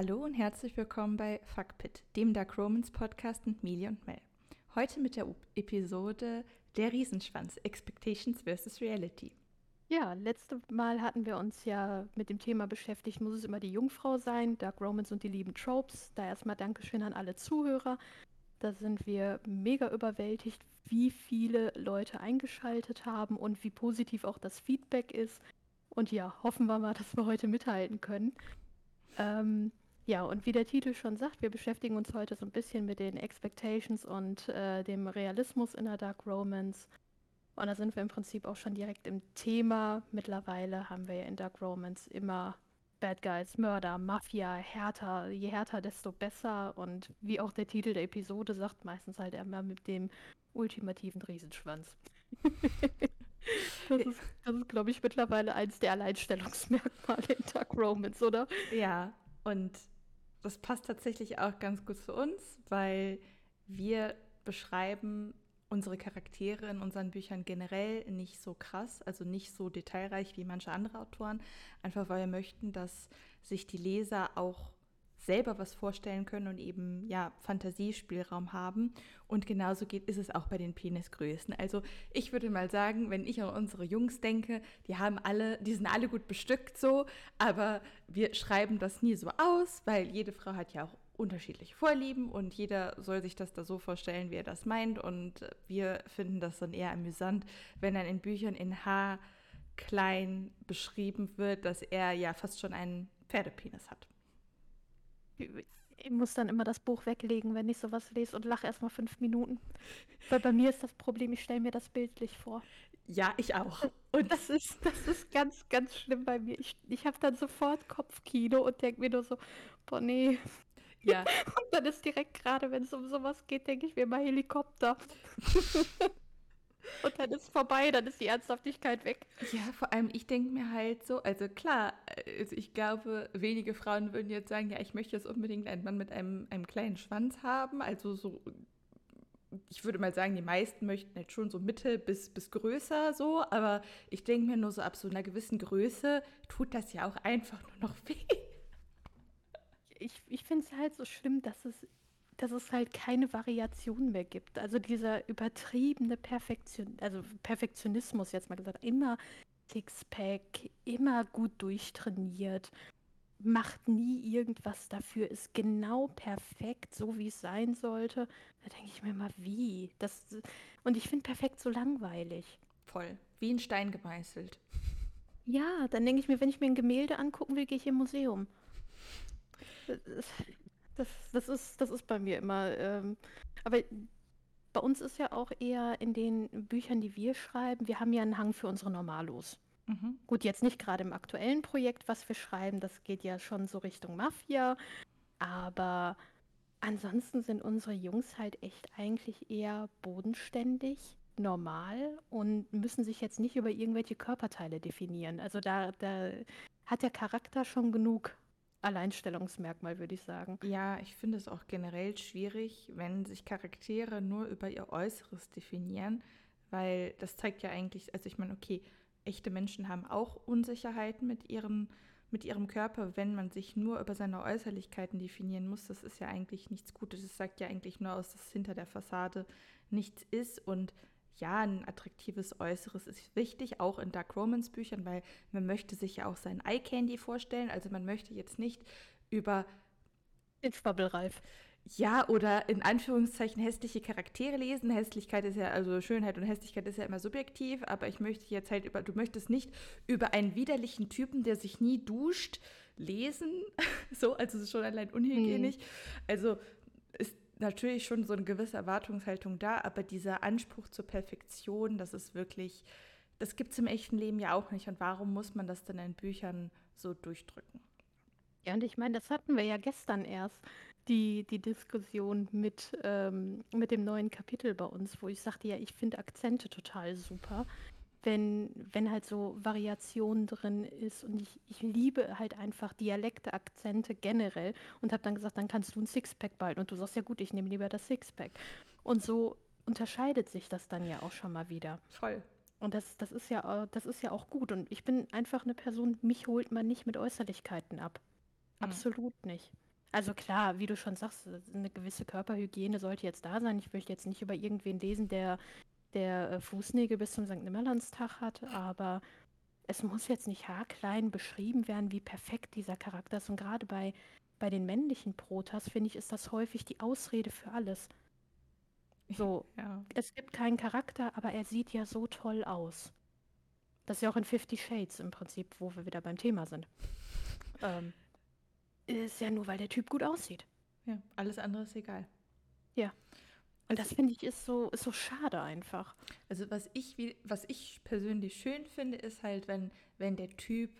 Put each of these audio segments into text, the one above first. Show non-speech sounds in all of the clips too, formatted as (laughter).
Hallo und herzlich willkommen bei Fuckpit, dem Dark Romans Podcast mit Mili und Mel. Heute mit der Episode Der Riesenschwanz, Expectations vs. Reality. Ja, letztes Mal hatten wir uns ja mit dem Thema beschäftigt, muss es immer die Jungfrau sein, Dark Romans und die lieben Tropes. Da erstmal Dankeschön an alle Zuhörer. Da sind wir mega überwältigt, wie viele Leute eingeschaltet haben und wie positiv auch das Feedback ist. Und ja, hoffen wir mal, dass wir heute mithalten können. Ähm, ja, und wie der Titel schon sagt, wir beschäftigen uns heute so ein bisschen mit den Expectations und äh, dem Realismus in der Dark Romance. Und da sind wir im Prinzip auch schon direkt im Thema. Mittlerweile haben wir ja in Dark Romance immer Bad Guys, Mörder, Mafia, härter. Je härter, desto besser. Und wie auch der Titel der Episode sagt, meistens halt immer mit dem ultimativen Riesenschwanz. (laughs) das ist, das ist glaube ich, mittlerweile eins der Alleinstellungsmerkmale in Dark Romance, oder? Ja, und das passt tatsächlich auch ganz gut zu uns, weil wir beschreiben unsere Charaktere in unseren Büchern generell nicht so krass, also nicht so detailreich wie manche andere Autoren, einfach weil wir möchten, dass sich die Leser auch selber was vorstellen können und eben ja Fantasiespielraum haben. Und genauso geht ist es auch bei den Penisgrößen. Also ich würde mal sagen, wenn ich an unsere Jungs denke, die haben alle, die sind alle gut bestückt so, aber wir schreiben das nie so aus, weil jede Frau hat ja auch unterschiedliche Vorlieben und jeder soll sich das da so vorstellen, wie er das meint. Und wir finden das dann eher amüsant, wenn dann in Büchern in H klein beschrieben wird, dass er ja fast schon einen Pferdepenis hat. Ich muss dann immer das Buch weglegen, wenn ich sowas lese und lache erst mal fünf Minuten. Weil bei mir ist das Problem, ich stelle mir das bildlich vor. Ja, ich auch. Und das ist, das ist ganz, ganz schlimm bei mir. Ich, ich habe dann sofort Kopfkino und denke mir nur so, boah, nee. Ja. (laughs) Und dann ist direkt gerade, wenn es um sowas geht, denke ich mir immer Helikopter. (laughs) Und dann ist vorbei, dann ist die Ernsthaftigkeit weg. Ja, vor allem, ich denke mir halt so, also klar, also ich glaube, wenige Frauen würden jetzt sagen, ja, ich möchte jetzt unbedingt einen Mann mit einem, einem kleinen Schwanz haben. Also so, ich würde mal sagen, die meisten möchten halt schon so Mitte bis, bis größer so, aber ich denke mir nur so, ab so einer gewissen Größe tut das ja auch einfach nur noch weh. Ich, ich finde es halt so schlimm, dass es dass es halt keine Variation mehr gibt. Also dieser übertriebene Perfektion, also Perfektionismus jetzt mal gesagt, immer Sixpack, immer gut durchtrainiert, macht nie irgendwas dafür, ist genau perfekt, so wie es sein sollte. Da denke ich mir mal, wie? Das, und ich finde perfekt so langweilig. Voll. Wie ein Stein gemeißelt. Ja, dann denke ich mir, wenn ich mir ein Gemälde angucken will, gehe ich im Museum. (laughs) Das, das, ist, das ist bei mir immer. Ähm, aber bei uns ist ja auch eher in den Büchern, die wir schreiben, wir haben ja einen Hang für unsere Normalos. Mhm. Gut, jetzt nicht gerade im aktuellen Projekt, was wir schreiben, das geht ja schon so Richtung Mafia, aber ansonsten sind unsere Jungs halt echt eigentlich eher bodenständig, normal und müssen sich jetzt nicht über irgendwelche Körperteile definieren. Also da, da hat der Charakter schon genug Alleinstellungsmerkmal, würde ich sagen. Ja, ich finde es auch generell schwierig, wenn sich Charaktere nur über ihr Äußeres definieren, weil das zeigt ja eigentlich, also ich meine, okay, echte Menschen haben auch Unsicherheiten mit ihrem, mit ihrem Körper, wenn man sich nur über seine Äußerlichkeiten definieren muss. Das ist ja eigentlich nichts Gutes. Das sagt ja eigentlich nur aus, dass hinter der Fassade nichts ist und ja, ein attraktives Äußeres ist wichtig, auch in Dark Romance Büchern, weil man möchte sich ja auch sein Eye Candy vorstellen. Also man möchte jetzt nicht über den Schwabbelreif. Ja, oder in Anführungszeichen hässliche Charaktere lesen. Hässlichkeit ist ja, also Schönheit und Hässlichkeit ist ja immer subjektiv, aber ich möchte jetzt halt über, du möchtest nicht über einen widerlichen Typen, der sich nie duscht, lesen. (laughs) so, also es ist schon allein unhygienisch. Hm. Also natürlich schon so eine gewisse Erwartungshaltung da, aber dieser Anspruch zur Perfektion, das ist wirklich, das gibt es im echten Leben ja auch nicht. Und warum muss man das denn in Büchern so durchdrücken? Ja, und ich meine, das hatten wir ja gestern erst, die, die Diskussion mit, ähm, mit dem neuen Kapitel bei uns, wo ich sagte, ja, ich finde Akzente total super wenn, wenn halt so Variation drin ist. Und ich, ich liebe halt einfach Dialekte, Akzente generell und habe dann gesagt, dann kannst du ein Sixpack bald. Und du sagst ja gut, ich nehme lieber das Sixpack. Und so unterscheidet sich das dann ja auch schon mal wieder. Voll. Und das, das, ist ja, das ist ja auch gut. Und ich bin einfach eine Person, mich holt man nicht mit Äußerlichkeiten ab. Mhm. Absolut nicht. Also klar, wie du schon sagst, eine gewisse Körperhygiene sollte jetzt da sein. Ich möchte jetzt nicht über irgendwen lesen, der, der äh, Fußnägel bis zum St. Nimmerlandstag hat, aber es muss jetzt nicht haarklein beschrieben werden, wie perfekt dieser Charakter ist. Und gerade bei, bei den männlichen Protas, finde ich, ist das häufig die Ausrede für alles. So, (laughs) ja. es gibt keinen Charakter, aber er sieht ja so toll aus. Das ist ja auch in Fifty Shades im Prinzip, wo wir wieder beim Thema sind. (laughs) ähm, ist ja nur, weil der Typ gut aussieht. Ja, alles andere ist egal. Ja. Und das finde ich ist so, ist so schade einfach. Also was ich, was ich persönlich schön finde, ist halt, wenn, wenn der Typ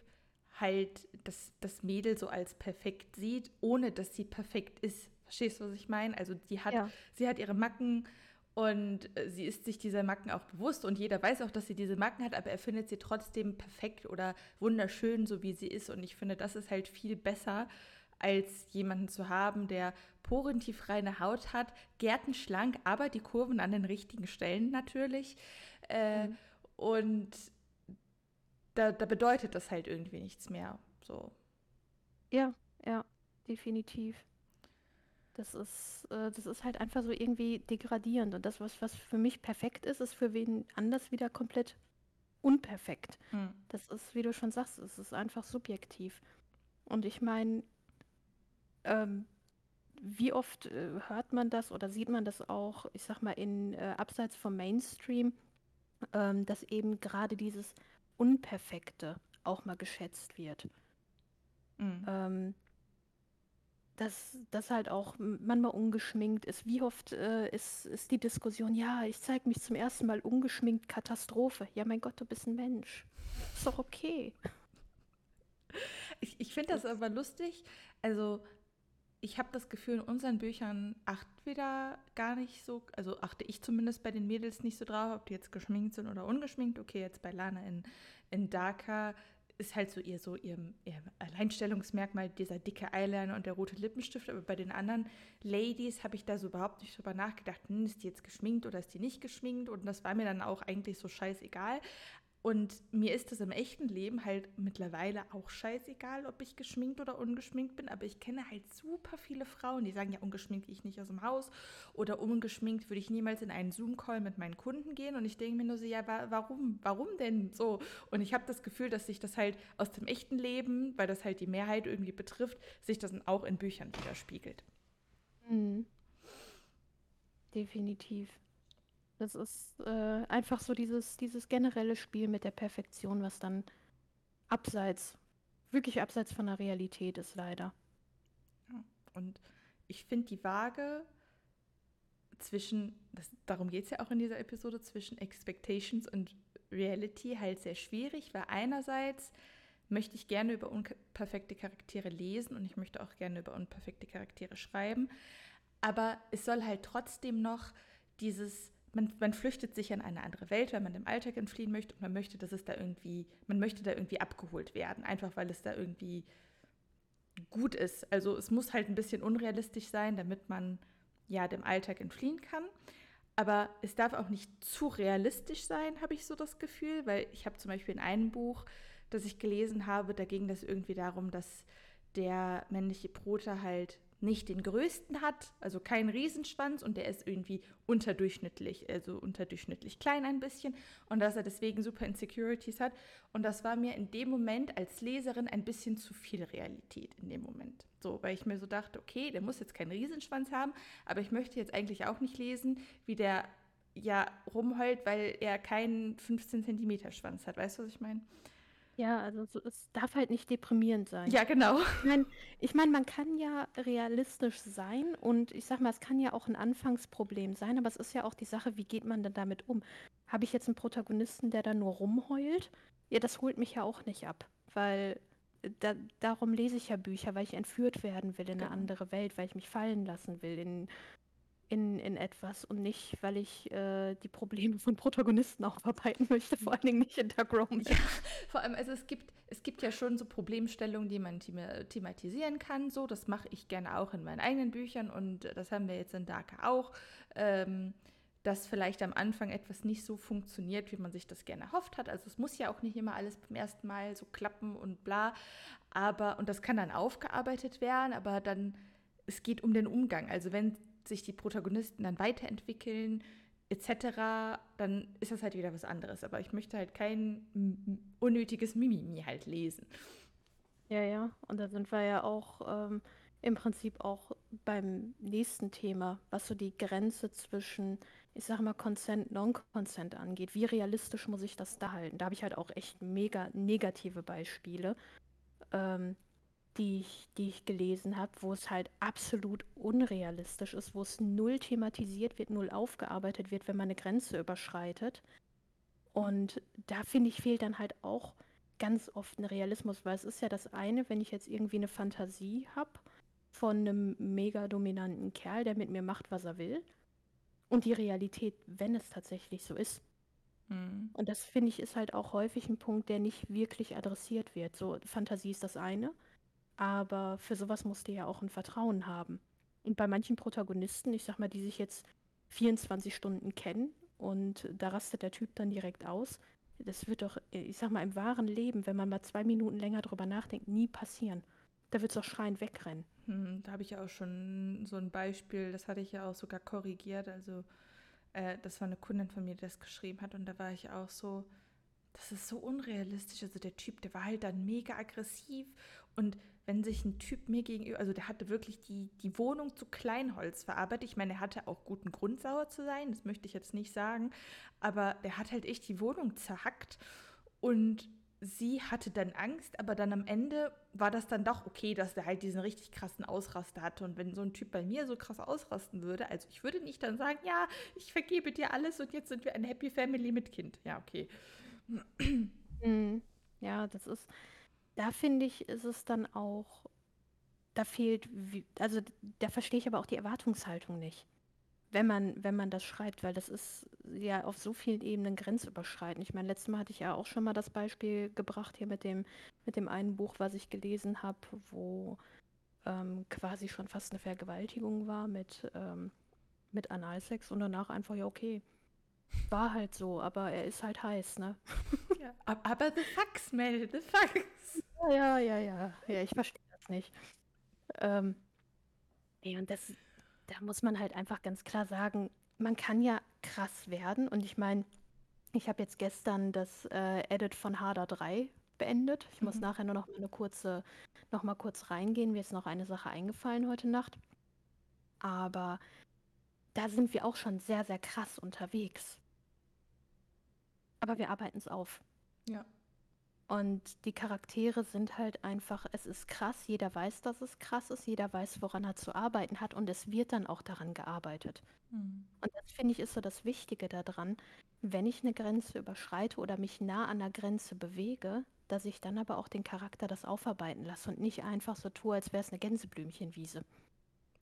halt das, das Mädel so als perfekt sieht, ohne dass sie perfekt ist. Verstehst du, was ich meine? Also die hat, ja. sie hat ihre Macken und äh, sie ist sich dieser Macken auch bewusst und jeder weiß auch, dass sie diese Macken hat, aber er findet sie trotzdem perfekt oder wunderschön, so wie sie ist. Und ich finde, das ist halt viel besser, als jemanden zu haben, der porentiefreie Haut hat, gärtenschlank, aber die Kurven an den richtigen Stellen natürlich. Äh, mhm. Und da, da bedeutet das halt irgendwie nichts mehr. So. Ja, ja, definitiv. Das ist, äh, das ist halt einfach so irgendwie degradierend. Und das, was, was für mich perfekt ist, ist für wen anders wieder komplett unperfekt. Hm. Das ist, wie du schon sagst, es ist einfach subjektiv. Und ich meine, ähm, wie oft äh, hört man das oder sieht man das auch, ich sag mal, in äh, abseits vom Mainstream, ähm, dass eben gerade dieses Unperfekte auch mal geschätzt wird. Mhm. Ähm, dass das halt auch manchmal ungeschminkt ist. Wie oft äh, ist, ist die Diskussion, ja, ich zeige mich zum ersten Mal ungeschminkt, Katastrophe. Ja, mein Gott, du bist ein Mensch. Ist doch okay. Ich, ich finde das aber lustig. Also ich habe das Gefühl, in unseren Büchern achten wir da gar nicht so, also achte ich zumindest bei den Mädels nicht so drauf, ob die jetzt geschminkt sind oder ungeschminkt. Okay, jetzt bei Lana in, in Darker ist halt so ihr so ihr, ihr Alleinstellungsmerkmal dieser dicke Eyeliner und der rote Lippenstift, aber bei den anderen Ladies habe ich da so überhaupt nicht drüber nachgedacht, hm, ist die jetzt geschminkt oder ist die nicht geschminkt und das war mir dann auch eigentlich so scheißegal. Und mir ist es im echten Leben halt mittlerweile auch scheißegal, ob ich geschminkt oder ungeschminkt bin, aber ich kenne halt super viele Frauen, die sagen, ja, ungeschminkt gehe ich nicht aus dem Haus oder ungeschminkt würde ich niemals in einen Zoom-Call mit meinen Kunden gehen. Und ich denke mir nur so, ja, warum, warum denn so? Und ich habe das Gefühl, dass sich das halt aus dem echten Leben, weil das halt die Mehrheit irgendwie betrifft, sich das dann auch in Büchern widerspiegelt. Mhm. Definitiv. Das ist äh, einfach so dieses, dieses generelle Spiel mit der Perfektion, was dann abseits, wirklich abseits von der Realität ist, leider. Und ich finde die Waage zwischen, das, darum geht es ja auch in dieser Episode, zwischen Expectations und Reality halt sehr schwierig, weil einerseits möchte ich gerne über unperfekte Charaktere lesen und ich möchte auch gerne über unperfekte Charaktere schreiben, aber es soll halt trotzdem noch dieses man, man, flüchtet sich in eine andere Welt, weil man dem Alltag entfliehen möchte und man möchte, dass es da irgendwie, man möchte da irgendwie abgeholt werden, einfach weil es da irgendwie gut ist. Also es muss halt ein bisschen unrealistisch sein, damit man ja dem Alltag entfliehen kann. Aber es darf auch nicht zu realistisch sein, habe ich so das Gefühl, weil ich habe zum Beispiel in einem Buch, das ich gelesen habe, da ging das irgendwie darum, dass der männliche Proter halt nicht den größten hat, also keinen Riesenschwanz und der ist irgendwie unterdurchschnittlich, also unterdurchschnittlich klein ein bisschen und dass er deswegen super Insecurities hat. Und das war mir in dem Moment als Leserin ein bisschen zu viel Realität in dem Moment. So, weil ich mir so dachte, okay, der muss jetzt keinen Riesenschwanz haben, aber ich möchte jetzt eigentlich auch nicht lesen, wie der ja rumheult, weil er keinen 15 Zentimeter Schwanz hat. Weißt du, was ich meine? Ja, also so, es darf halt nicht deprimierend sein. Ja, genau. Ich meine, ich mein, man kann ja realistisch sein und ich sag mal, es kann ja auch ein Anfangsproblem sein, aber es ist ja auch die Sache, wie geht man denn damit um? Habe ich jetzt einen Protagonisten, der da nur rumheult? Ja, das holt mich ja auch nicht ab, weil äh, da, darum lese ich ja Bücher, weil ich entführt werden will in eine genau. andere Welt, weil ich mich fallen lassen will in in, in etwas und nicht, weil ich äh, die Probleme von Protagonisten (laughs) aufarbeiten möchte, vor allen Dingen nicht in Dark Romance. Ja, vor allem, also es gibt, es gibt ja schon so Problemstellungen, die man thematisieren kann. So, das mache ich gerne auch in meinen eigenen Büchern und das haben wir jetzt in Darker auch. Ähm, dass vielleicht am Anfang etwas nicht so funktioniert, wie man sich das gerne erhofft hat. Also es muss ja auch nicht immer alles beim ersten Mal so klappen und bla. Aber, und das kann dann aufgearbeitet werden, aber dann es geht um den Umgang. Also wenn sich die Protagonisten dann weiterentwickeln, etc., dann ist das halt wieder was anderes. Aber ich möchte halt kein unnötiges Mimimi halt lesen. Ja, ja. Und da sind wir ja auch ähm, im Prinzip auch beim nächsten Thema, was so die Grenze zwischen, ich sag mal, Consent, Non-Consent angeht. Wie realistisch muss ich das da halten? Da habe ich halt auch echt mega negative Beispiele. Ähm, die ich, die ich gelesen habe, wo es halt absolut unrealistisch ist, wo es null thematisiert wird, null aufgearbeitet wird, wenn man eine Grenze überschreitet. Und da finde ich, fehlt dann halt auch ganz oft ein Realismus, weil es ist ja das eine, wenn ich jetzt irgendwie eine Fantasie habe von einem mega dominanten Kerl, der mit mir macht, was er will. Und die Realität, wenn es tatsächlich so ist. Mhm. Und das finde ich ist halt auch häufig ein Punkt, der nicht wirklich adressiert wird. So, Fantasie ist das eine. Aber für sowas musst du ja auch ein Vertrauen haben. Und bei manchen Protagonisten, ich sag mal, die sich jetzt 24 Stunden kennen und da rastet der Typ dann direkt aus, das wird doch, ich sag mal, im wahren Leben, wenn man mal zwei Minuten länger drüber nachdenkt, nie passieren. Da wird es doch schreiend wegrennen. Hm, da habe ich ja auch schon so ein Beispiel, das hatte ich ja auch sogar korrigiert. Also, äh, das war eine Kundin von mir, die das geschrieben hat und da war ich auch so, das ist so unrealistisch. Also der Typ, der war halt dann mega aggressiv und wenn sich ein Typ mir gegenüber, also der hatte wirklich die, die Wohnung zu Kleinholz verarbeitet. Ich meine, er hatte auch guten Grund, sauer zu sein, das möchte ich jetzt nicht sagen, aber der hat halt echt die Wohnung zerhackt und sie hatte dann Angst, aber dann am Ende war das dann doch okay, dass der halt diesen richtig krassen Ausraster hatte. Und wenn so ein Typ bei mir so krass ausrasten würde, also ich würde nicht dann sagen, ja, ich vergebe dir alles und jetzt sind wir eine Happy Family mit Kind. Ja, okay. Mhm. Ja, das ist, da finde ich, ist es dann auch, da fehlt, also da verstehe ich aber auch die Erwartungshaltung nicht. Wenn man, wenn man das schreibt, weil das ist ja auf so vielen Ebenen grenzüberschreitend. Ich meine, letztes Mal hatte ich ja auch schon mal das Beispiel gebracht hier mit dem, mit dem einen Buch, was ich gelesen habe, wo ähm, quasi schon fast eine Vergewaltigung war mit, ähm, mit Analsex und danach einfach, ja, okay, war halt so, aber er ist halt heiß, ne? (laughs) Ja, aber the fucks, Mel, the fucks. Ja, ja, ja, ja, ich verstehe das nicht. Ähm, nee, und das, da muss man halt einfach ganz klar sagen, man kann ja krass werden und ich meine, ich habe jetzt gestern das äh, Edit von Harder 3 beendet. Ich mhm. muss nachher nur noch mal eine kurze, noch mal kurz reingehen. Mir ist noch eine Sache eingefallen heute Nacht. Aber da sind wir auch schon sehr, sehr krass unterwegs. Aber wir arbeiten es auf. Ja. Und die Charaktere sind halt einfach, es ist krass, jeder weiß, dass es krass ist, jeder weiß, woran er zu arbeiten hat und es wird dann auch daran gearbeitet. Mhm. Und das finde ich ist so das Wichtige daran, wenn ich eine Grenze überschreite oder mich nah an der Grenze bewege, dass ich dann aber auch den Charakter das aufarbeiten lasse und nicht einfach so tue, als wäre es eine Gänseblümchenwiese.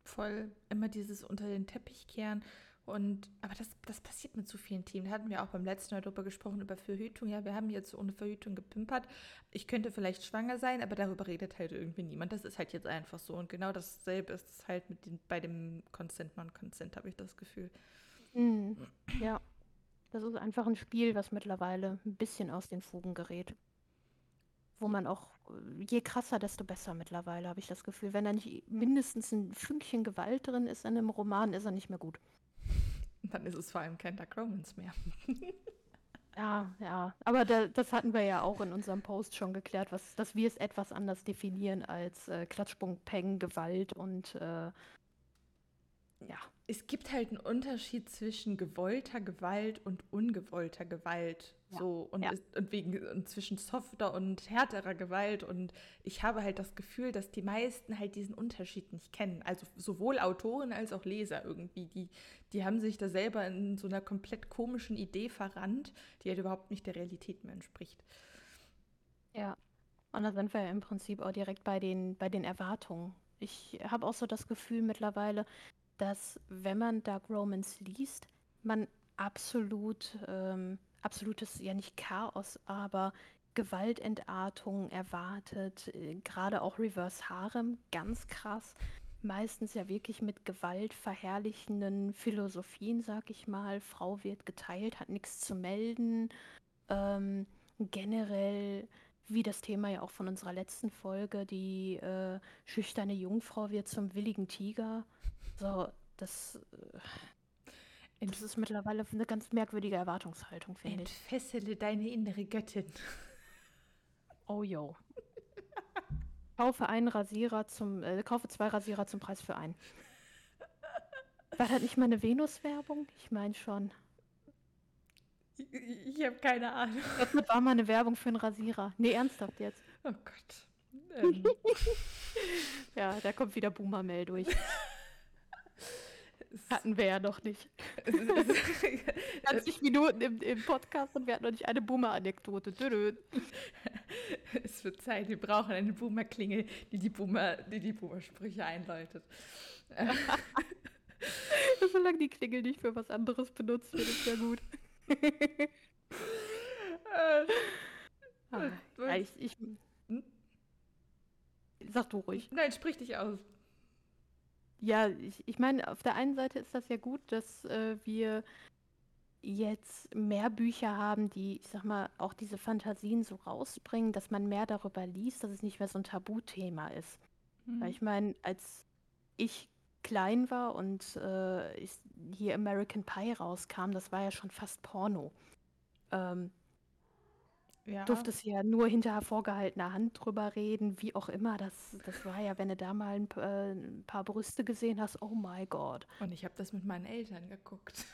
Voll immer dieses unter den Teppich kehren und, aber das, das passiert mit zu vielen Themen. Da hatten wir auch beim letzten Mal darüber gesprochen, über Verhütung. Ja, wir haben jetzt ohne Verhütung gepimpert. Ich könnte vielleicht schwanger sein, aber darüber redet halt irgendwie niemand. Das ist halt jetzt einfach so. Und genau dasselbe ist es halt mit den, bei dem Consent, Non-Consent, habe ich das Gefühl. Mhm. Ja, das ist einfach ein Spiel, was mittlerweile ein bisschen aus den Fugen gerät. Wo man auch, je krasser, desto besser mittlerweile, habe ich das Gefühl. Wenn da nicht mindestens ein Fünkchen Gewalt drin ist in einem Roman, ist er nicht mehr gut. Dann ist es vor allem kein Dark Romans mehr. (laughs) ja, ja. Aber da, das hatten wir ja auch in unserem Post schon geklärt, was, dass wir es etwas anders definieren als äh, Klatschpunkt, Peng, Gewalt und äh, ja. Es gibt halt einen Unterschied zwischen gewollter Gewalt und ungewollter Gewalt. Ja. So, und, ja. ist, und wegen und zwischen softer und härterer Gewalt. Und ich habe halt das Gefühl, dass die meisten halt diesen Unterschied nicht kennen. Also sowohl Autoren als auch Leser irgendwie. Die, die haben sich da selber in so einer komplett komischen Idee verrannt, die halt überhaupt nicht der Realität mehr entspricht. Ja. Und da sind wir ja im Prinzip auch direkt bei den, bei den Erwartungen. Ich habe auch so das Gefühl mittlerweile, dass wenn man Dark Romans liest, man absolut ähm, absolutes, ja nicht Chaos, aber Gewaltentartung erwartet. Äh, gerade auch Reverse Harem, ganz krass. Meistens ja wirklich mit Gewalt verherrlichenden Philosophien, sag ich mal. Frau wird geteilt, hat nichts zu melden. Ähm, generell wie das Thema ja auch von unserer letzten Folge, die äh, schüchterne Jungfrau wird zum willigen Tiger. So, das, äh, das ist mittlerweile eine ganz merkwürdige Erwartungshaltung, finde ich. Entfessele deine innere Göttin. Oh yo. kaufe einen Rasierer zum, äh, kaufe zwei Rasierer zum Preis für einen. War das nicht mal eine Venus-Werbung? Ich meine schon. Ich, ich habe keine Ahnung. Das war mal eine Werbung für einen Rasierer. Nee, ernsthaft jetzt. Oh Gott. Ähm. (laughs) ja, da kommt wieder Boomer-Mail durch. Hatten wir ja noch nicht. (laughs) 20 Minuten im, im, Podcast und wir hatten noch nicht eine Boomer-Anekdote. (laughs) Es wird Zeit, wir brauchen eine Boomer-Klingel, die die Boomer, die, die Boomer-Sprüche einläutet. (laughs) Solange die Klingel nicht für was anderes benutzt wird, ist ja gut. ah, ich, ich, hm? Sag du ruhig. Nein, sprich dich aus. Ja, ich, ich meine, auf der einen Seite ist das ja gut, dass äh, wir jetzt mehr Bücher haben, die, ich sag mal, auch diese Fantasien so rausbringen, dass man mehr darüber liest, dass es nicht mehr so ein Tabuthema ist. Mhm. Weil ich meine, als ich klein war und äh, ich, hier American Pie rauskam, das war ja schon fast Porno. Ähm, ja. Durftest ja nur hinter hervorgehaltener Hand drüber reden, wie auch immer. Das, das war ja, wenn du da mal ein, äh, ein paar Brüste gesehen hast, oh my God. Und ich habe das mit meinen Eltern geguckt.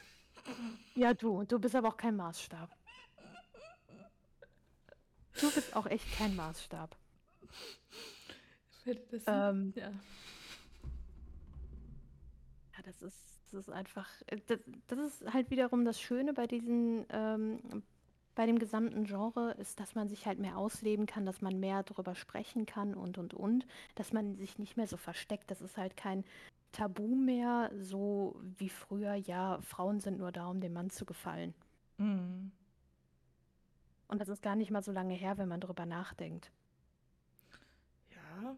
Ja, du. Du bist aber auch kein Maßstab. Du bist auch echt kein Maßstab. Das ähm, ja. ja, das ist, das ist einfach, äh, das, das ist halt wiederum das Schöne bei diesen, ähm, bei dem gesamten Genre ist, dass man sich halt mehr ausleben kann, dass man mehr darüber sprechen kann und und und, dass man sich nicht mehr so versteckt. Das ist halt kein Tabu mehr, so wie früher, ja, Frauen sind nur da, um dem Mann zu gefallen. Mhm. Und das ist gar nicht mal so lange her, wenn man darüber nachdenkt. Ja,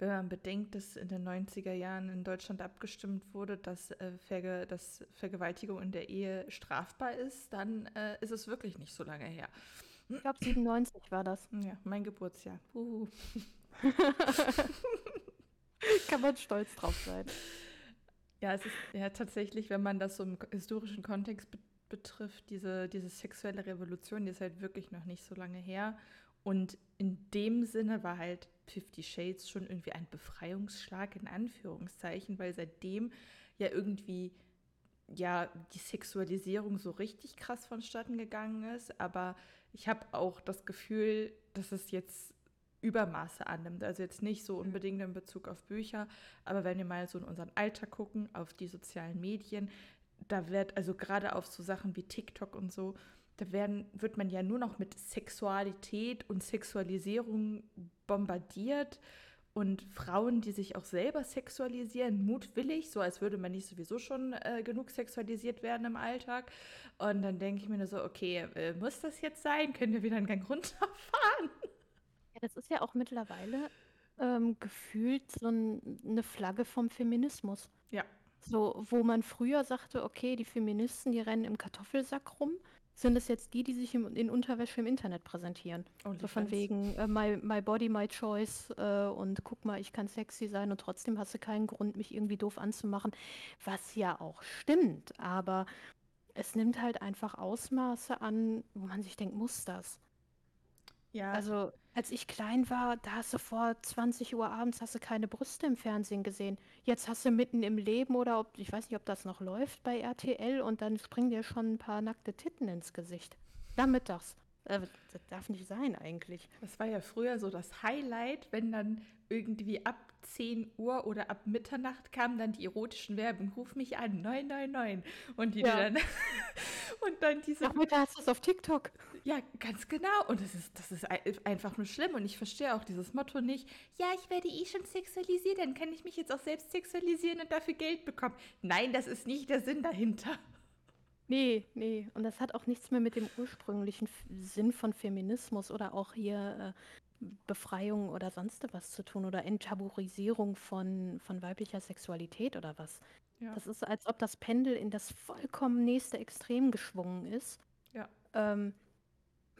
wenn man bedenkt, dass in den 90er Jahren in Deutschland abgestimmt wurde, dass, äh, Verge dass Vergewaltigung in der Ehe strafbar ist, dann äh, ist es wirklich nicht so lange her. Ich glaube, 97 war das. (laughs) Ja, mein Geburtsjahr. Uhu. (laughs) Kann man stolz drauf sein. Ja, es ist ja tatsächlich, wenn man das so im historischen Kontext be betrifft, diese, diese sexuelle Revolution, die ist halt wirklich noch nicht so lange her. Und in dem Sinne war halt Fifty Shades schon irgendwie ein Befreiungsschlag in Anführungszeichen, weil seitdem ja irgendwie ja die Sexualisierung so richtig krass vonstatten gegangen ist. Aber ich habe auch das Gefühl, dass es jetzt Übermaße annimmt. Also jetzt nicht so mhm. unbedingt in Bezug auf Bücher, aber wenn wir mal so in unseren Alltag gucken, auf die sozialen Medien, da wird also gerade auf so Sachen wie TikTok und so, da werden, wird man ja nur noch mit Sexualität und Sexualisierung bombardiert und Frauen, die sich auch selber sexualisieren, mutwillig, so als würde man nicht sowieso schon äh, genug sexualisiert werden im Alltag. Und dann denke ich mir nur so, okay, äh, muss das jetzt sein? Können wir wieder einen Gang runterfahren? Ja, das ist ja auch mittlerweile ähm, gefühlt so ein, eine Flagge vom Feminismus. Ja. So, wo man früher sagte, okay, die Feministen, die rennen im Kartoffelsack rum sind es jetzt die, die sich im, in Unterwäsche im Internet präsentieren. Oh, so von wegen äh, my, my Body, My Choice äh, und guck mal, ich kann sexy sein und trotzdem hast du keinen Grund, mich irgendwie doof anzumachen. Was ja auch stimmt, aber es nimmt halt einfach Ausmaße an, wo man sich denkt, muss das? Ja. Also, als ich klein war, da hast du vor 20 Uhr abends hast du keine Brüste im Fernsehen gesehen. Jetzt hast du mitten im Leben oder ob, ich weiß nicht, ob das noch läuft bei RTL und dann springen dir schon ein paar nackte Titten ins Gesicht. Nachmittags. Äh, das darf nicht sein eigentlich. Das war ja früher so das Highlight, wenn dann irgendwie ab 10 Uhr oder ab Mitternacht kamen dann die erotischen Werbung. Ruf mich an, 999. Und die ja. dann. (laughs) und dann diese. Nachmittag hast du es auf TikTok. Ja, ganz genau. Und das ist, das ist einfach nur schlimm. Und ich verstehe auch dieses Motto nicht. Ja, ich werde eh schon sexualisiert, dann kann ich mich jetzt auch selbst sexualisieren und dafür Geld bekommen. Nein, das ist nicht der Sinn dahinter. Nee, nee. Und das hat auch nichts mehr mit dem ursprünglichen Sinn von Feminismus oder auch hier äh, Befreiung oder sonst was zu tun oder Enttabuisierung von, von weiblicher Sexualität oder was. Ja. Das ist, als ob das Pendel in das vollkommen nächste Extrem geschwungen ist. Ja. Ähm,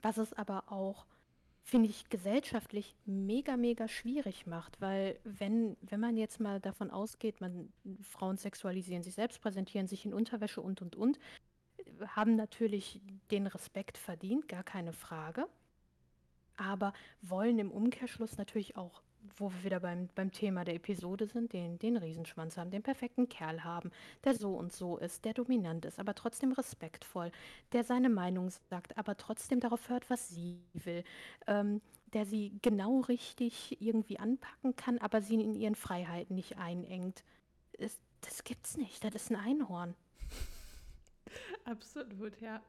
was es aber auch finde ich gesellschaftlich mega, mega schwierig macht, weil wenn, wenn man jetzt mal davon ausgeht, man Frauen sexualisieren sich selbst, präsentieren sich in Unterwäsche und und und, haben natürlich den Respekt verdient, gar keine Frage, aber wollen im Umkehrschluss natürlich auch wo wir wieder beim, beim Thema der Episode sind, den, den Riesenschwanz haben, den perfekten Kerl haben, der so und so ist, der dominant ist, aber trotzdem respektvoll, der seine Meinung sagt, aber trotzdem darauf hört, was sie will, ähm, der sie genau richtig irgendwie anpacken kann, aber sie in ihren Freiheiten nicht einengt. Es, das gibt's nicht, das ist ein Einhorn. Absolut, ja.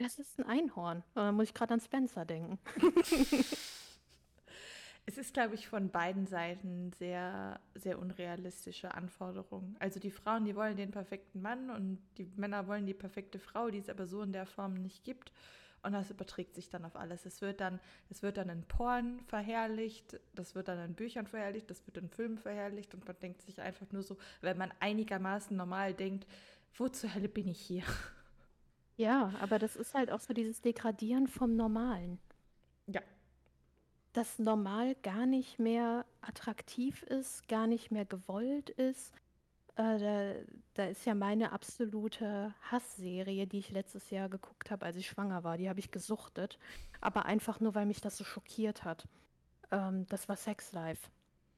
Das ist ein Einhorn. Da muss ich gerade an Spencer denken. (laughs) Es ist, glaube ich, von beiden Seiten sehr, sehr unrealistische Anforderungen. Also die Frauen, die wollen den perfekten Mann und die Männer wollen die perfekte Frau, die es aber so in der Form nicht gibt. Und das überträgt sich dann auf alles. Es wird dann, es wird dann in Porn verherrlicht, das wird dann in Büchern verherrlicht, das wird in Filmen verherrlicht und man denkt sich einfach nur so, wenn man einigermaßen normal denkt, wo zur Hölle bin ich hier? Ja, aber das ist halt auch so dieses Degradieren vom Normalen. Ja, das normal gar nicht mehr attraktiv ist, gar nicht mehr gewollt ist. Äh, da, da ist ja meine absolute Hassserie, die ich letztes Jahr geguckt habe, als ich schwanger war. Die habe ich gesuchtet, aber einfach nur, weil mich das so schockiert hat. Ähm, das war Sex Life.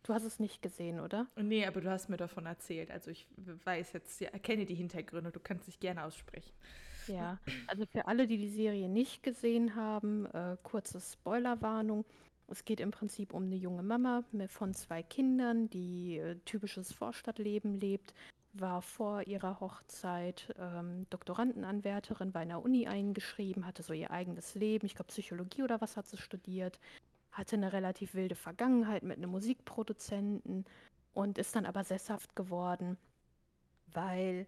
Du hast es nicht gesehen, oder? Nee, aber du hast mir davon erzählt. Also ich weiß jetzt, ja, erkenne die Hintergründe. Du kannst dich gerne aussprechen. Ja, (clears throat) also für alle, die die Serie nicht gesehen haben, äh, kurze Spoilerwarnung. Es geht im Prinzip um eine junge Mama von zwei Kindern, die äh, typisches Vorstadtleben lebt, war vor ihrer Hochzeit ähm, Doktorandenanwärterin bei einer Uni eingeschrieben, hatte so ihr eigenes Leben, ich glaube Psychologie oder was hat sie studiert, hatte eine relativ wilde Vergangenheit mit einem Musikproduzenten und ist dann aber sesshaft geworden, weil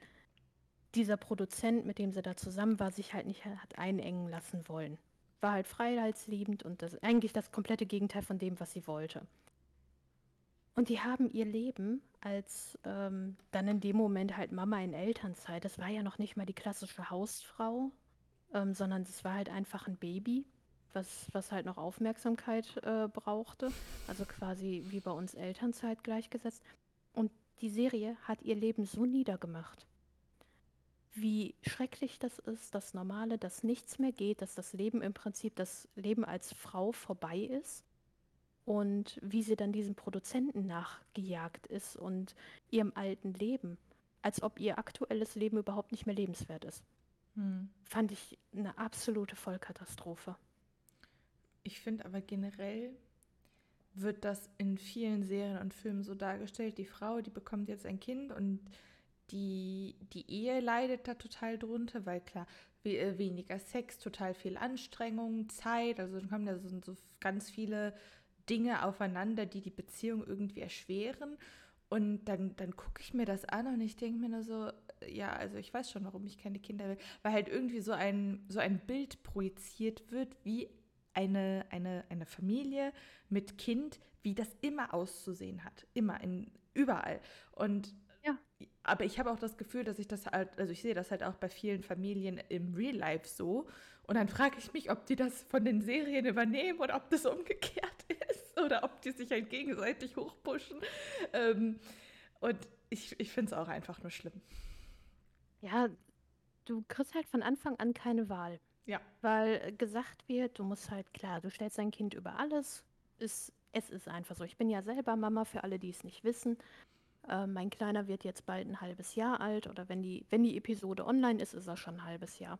dieser Produzent, mit dem sie da zusammen war, sich halt nicht hat einengen lassen wollen war halt freiheitsliebend und das eigentlich das komplette Gegenteil von dem, was sie wollte. Und die haben ihr Leben als ähm, dann in dem Moment halt Mama in Elternzeit, das war ja noch nicht mal die klassische Hausfrau, ähm, sondern es war halt einfach ein Baby, was, was halt noch Aufmerksamkeit äh, brauchte. Also quasi wie bei uns Elternzeit gleichgesetzt. Und die Serie hat ihr Leben so niedergemacht wie schrecklich das ist, das Normale, dass nichts mehr geht, dass das Leben im Prinzip, das Leben als Frau vorbei ist und wie sie dann diesem Produzenten nachgejagt ist und ihrem alten Leben, als ob ihr aktuelles Leben überhaupt nicht mehr lebenswert ist. Hm. Fand ich eine absolute Vollkatastrophe. Ich finde aber generell wird das in vielen Serien und Filmen so dargestellt, die Frau, die bekommt jetzt ein Kind und die, die Ehe leidet da total drunter, weil klar, äh, weniger Sex, total viel Anstrengung, Zeit, also dann kommen da so, so ganz viele Dinge aufeinander, die die Beziehung irgendwie erschweren. Und dann, dann gucke ich mir das an und ich denke mir nur so, ja, also ich weiß schon, warum ich keine Kinder will, weil halt irgendwie so ein, so ein Bild projiziert wird, wie eine, eine, eine Familie mit Kind, wie das immer auszusehen hat. Immer, in, überall. Und. Aber ich habe auch das Gefühl, dass ich das halt, also ich sehe das halt auch bei vielen Familien im Real Life so. Und dann frage ich mich, ob die das von den Serien übernehmen oder ob das umgekehrt (laughs) ist oder ob die sich halt gegenseitig hochpushen. Ähm, und ich, ich finde es auch einfach nur schlimm. Ja, du kriegst halt von Anfang an keine Wahl. Ja. Weil gesagt wird, du musst halt, klar, du stellst dein Kind über alles. Ist, es ist einfach so. Ich bin ja selber Mama, für alle, die es nicht wissen. Äh, mein Kleiner wird jetzt bald ein halbes Jahr alt oder wenn die, wenn die Episode online ist, ist er schon ein halbes Jahr.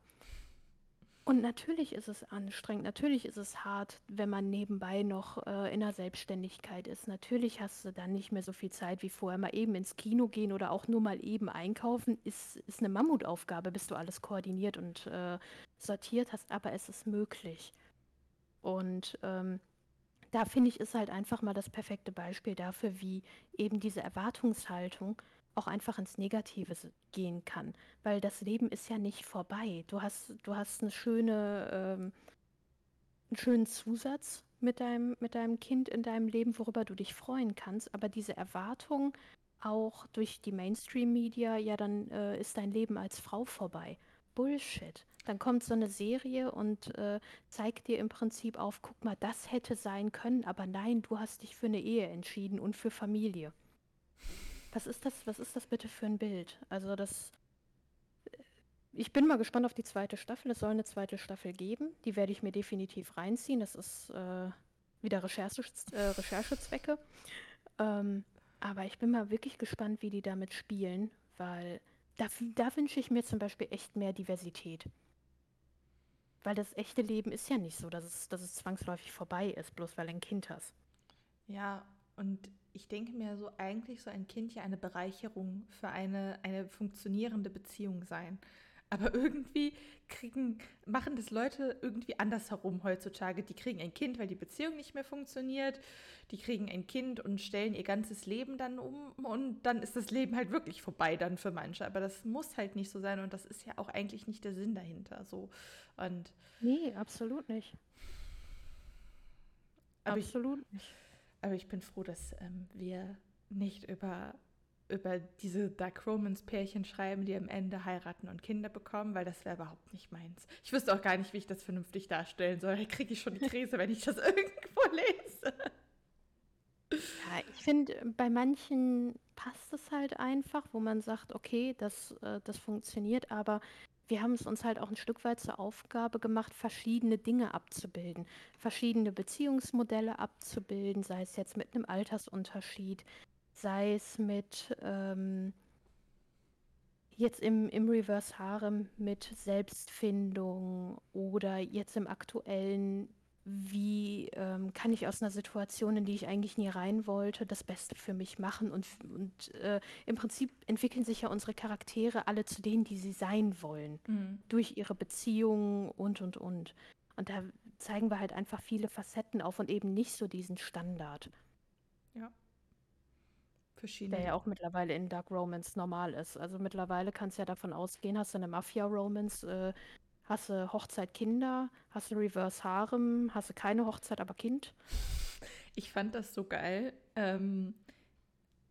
Und natürlich ist es anstrengend, natürlich ist es hart, wenn man nebenbei noch äh, in der Selbstständigkeit ist. Natürlich hast du dann nicht mehr so viel Zeit wie vorher. Mal eben ins Kino gehen oder auch nur mal eben einkaufen, ist, ist eine Mammutaufgabe, bis du alles koordiniert und äh, sortiert hast, aber es ist möglich. Und ähm, da finde ich, ist halt einfach mal das perfekte Beispiel dafür, wie eben diese Erwartungshaltung auch einfach ins Negative gehen kann. Weil das Leben ist ja nicht vorbei. Du hast, du hast eine schöne, ähm, einen schönen Zusatz mit deinem, mit deinem Kind in deinem Leben, worüber du dich freuen kannst. Aber diese Erwartung auch durch die Mainstream-Media, ja, dann äh, ist dein Leben als Frau vorbei. Bullshit. Dann kommt so eine Serie und äh, zeigt dir im Prinzip auf, guck mal, das hätte sein können, aber nein, du hast dich für eine Ehe entschieden und für Familie. Was ist das, was ist das bitte für ein Bild? Also das, ich bin mal gespannt auf die zweite Staffel. Es soll eine zweite Staffel geben. Die werde ich mir definitiv reinziehen. Das ist äh, wieder Recherche, äh, Recherchezwecke. Ähm, aber ich bin mal wirklich gespannt, wie die damit spielen, weil da, da wünsche ich mir zum Beispiel echt mehr Diversität. Weil das echte Leben ist ja nicht so, dass es, dass es zwangsläufig vorbei ist, bloß weil ein Kind hast. Ja, und ich denke mir so, eigentlich soll ein Kind ja eine Bereicherung für eine, eine funktionierende Beziehung sein. Aber irgendwie kriegen, machen das Leute irgendwie andersherum heutzutage. Die kriegen ein Kind, weil die Beziehung nicht mehr funktioniert. Die kriegen ein Kind und stellen ihr ganzes Leben dann um. Und dann ist das Leben halt wirklich vorbei dann für manche. Aber das muss halt nicht so sein. Und das ist ja auch eigentlich nicht der Sinn dahinter. So. Und nee, absolut nicht. absolut ich, nicht. Aber ich bin froh, dass ähm, wir nicht über über diese Dark Romance-Pärchen schreiben, die am Ende heiraten und Kinder bekommen, weil das wäre überhaupt nicht meins. Ich wüsste auch gar nicht, wie ich das vernünftig darstellen soll. Da kriege ich schon die Krise, wenn ich das (laughs) irgendwo lese. Ja, ich finde, bei manchen passt es halt einfach, wo man sagt, okay, das, äh, das funktioniert, aber wir haben es uns halt auch ein Stück weit zur Aufgabe gemacht, verschiedene Dinge abzubilden, verschiedene Beziehungsmodelle abzubilden, sei es jetzt mit einem Altersunterschied, sei es mit ähm, jetzt im, im Reverse Harem mit Selbstfindung oder jetzt im aktuellen, wie ähm, kann ich aus einer Situation, in die ich eigentlich nie rein wollte, das Beste für mich machen und, und äh, im Prinzip entwickeln sich ja unsere Charaktere alle zu denen, die sie sein wollen, mhm. durch ihre Beziehungen und und und. Und da zeigen wir halt einfach viele Facetten auf und eben nicht so diesen Standard. Verschiedene. Der ja auch mittlerweile in Dark Romance normal ist. Also mittlerweile kannst du ja davon ausgehen, hast du eine Mafia-Romance, äh, hast du Hochzeit Kinder, hast du Reverse Harem, hast du keine Hochzeit, aber Kind. Ich fand das so geil. Ähm,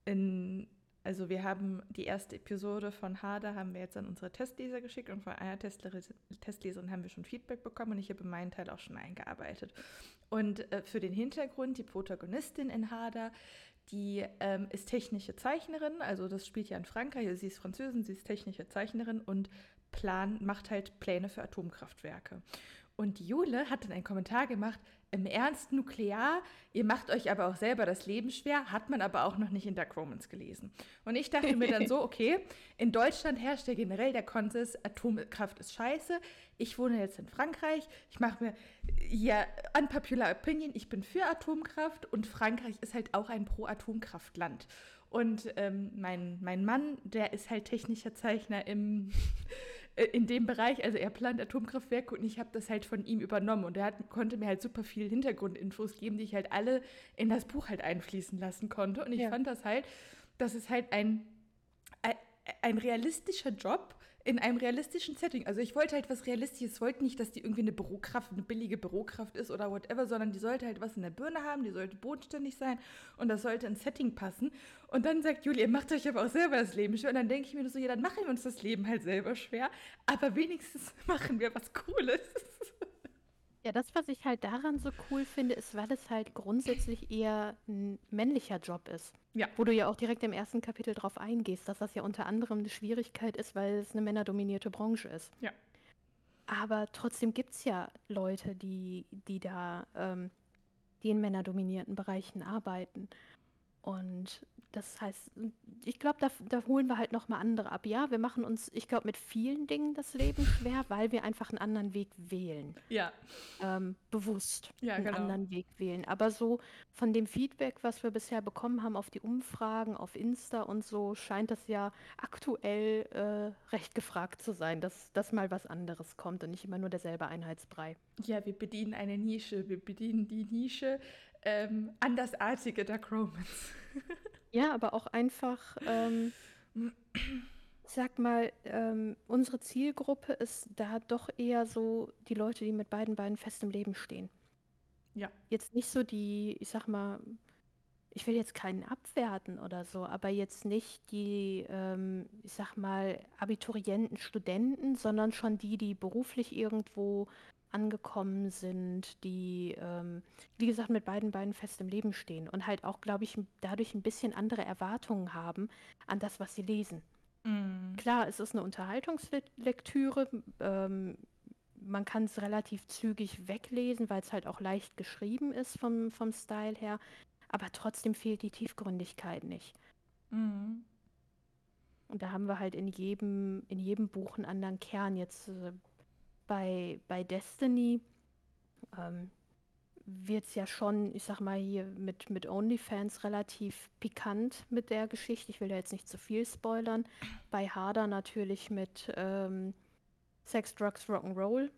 in, also wir haben die erste Episode von Harder haben wir jetzt an unsere Testleser geschickt und von einer Testleserin haben wir schon Feedback bekommen und ich habe meinen Teil auch schon eingearbeitet. Und äh, für den Hintergrund, die Protagonistin in Harder, die ähm, ist technische Zeichnerin, also das spielt ja in Frankreich, sie ist Französin, sie ist technische Zeichnerin und plan, macht halt Pläne für Atomkraftwerke. Und Jule hat dann einen Kommentar gemacht, im Ernst nuklear, ihr macht euch aber auch selber das Leben schwer, hat man aber auch noch nicht in Dark Romans gelesen. Und ich dachte mir dann so, (laughs) okay, in Deutschland herrscht ja generell der Konsens, Atomkraft ist scheiße. Ich wohne jetzt in Frankreich, ich mache mir hier unpopular opinion, ich bin für Atomkraft und Frankreich ist halt auch ein Pro-Atomkraftland. Und ähm, mein, mein Mann, der ist halt technischer Zeichner im, in dem Bereich, also er plant Atomkraftwerke und ich habe das halt von ihm übernommen und er hat, konnte mir halt super viel Hintergrundinfos geben, die ich halt alle in das Buch halt einfließen lassen konnte. Und ich ja. fand das halt, dass es halt ein, ein, ein realistischer Job in einem realistischen Setting. Also ich wollte halt was Realistisches, wollte nicht, dass die irgendwie eine Bürokraft, eine billige Bürokraft ist oder whatever, sondern die sollte halt was in der Birne haben, die sollte bodenständig sein und das sollte ins Setting passen. Und dann sagt Julia, macht euch aber auch selber das Leben schwer. Und dann denke ich mir so, ja, dann machen wir uns das Leben halt selber schwer, aber wenigstens (laughs) machen wir was Cooles. Ja, das, was ich halt daran so cool finde, ist, weil es halt grundsätzlich eher ein männlicher Job ist. Ja. Wo du ja auch direkt im ersten Kapitel drauf eingehst, dass das ja unter anderem eine Schwierigkeit ist, weil es eine männerdominierte Branche ist. Ja. Aber trotzdem gibt es ja Leute, die, die da, ähm, die in männerdominierten Bereichen arbeiten. Und das heißt, ich glaube, da, da, holen wir halt nochmal andere ab. Ja, wir machen uns, ich glaube, mit vielen Dingen das Leben schwer, weil wir einfach einen anderen Weg wählen. Ja. Ähm, bewusst ja, einen genau. anderen Weg wählen. Aber so von dem Feedback, was wir bisher bekommen haben auf die Umfragen, auf Insta und so, scheint das ja aktuell äh, recht gefragt zu sein, dass, dass mal was anderes kommt und nicht immer nur derselbe Einheitsbrei. Ja, wir bedienen eine Nische. Wir bedienen die Nische ähm, andersartige Dark Romans. (laughs) Ja, aber auch einfach, ähm, sag mal, ähm, unsere Zielgruppe ist da doch eher so die Leute, die mit beiden Beinen fest im Leben stehen. Ja. Jetzt nicht so die, ich sag mal, ich will jetzt keinen abwerten oder so, aber jetzt nicht die, ähm, ich sag mal, Abiturienten, Studenten, sondern schon die, die beruflich irgendwo angekommen sind, die, ähm, wie gesagt, mit beiden Beinen fest im Leben stehen und halt auch, glaube ich, dadurch ein bisschen andere Erwartungen haben an das, was sie lesen. Mm. Klar, es ist eine Unterhaltungslektüre. Ähm, man kann es relativ zügig weglesen, weil es halt auch leicht geschrieben ist vom, vom Style her. Aber trotzdem fehlt die Tiefgründigkeit nicht. Mm. Und da haben wir halt in jedem, in jedem Buch einen anderen Kern. Jetzt äh, bei, bei Destiny ähm, wird es ja schon, ich sag mal hier mit, mit OnlyFans relativ pikant mit der Geschichte. Ich will da jetzt nicht zu viel spoilern. Bei Harder natürlich mit ähm, Sex, Drugs, Rock'n'Roll.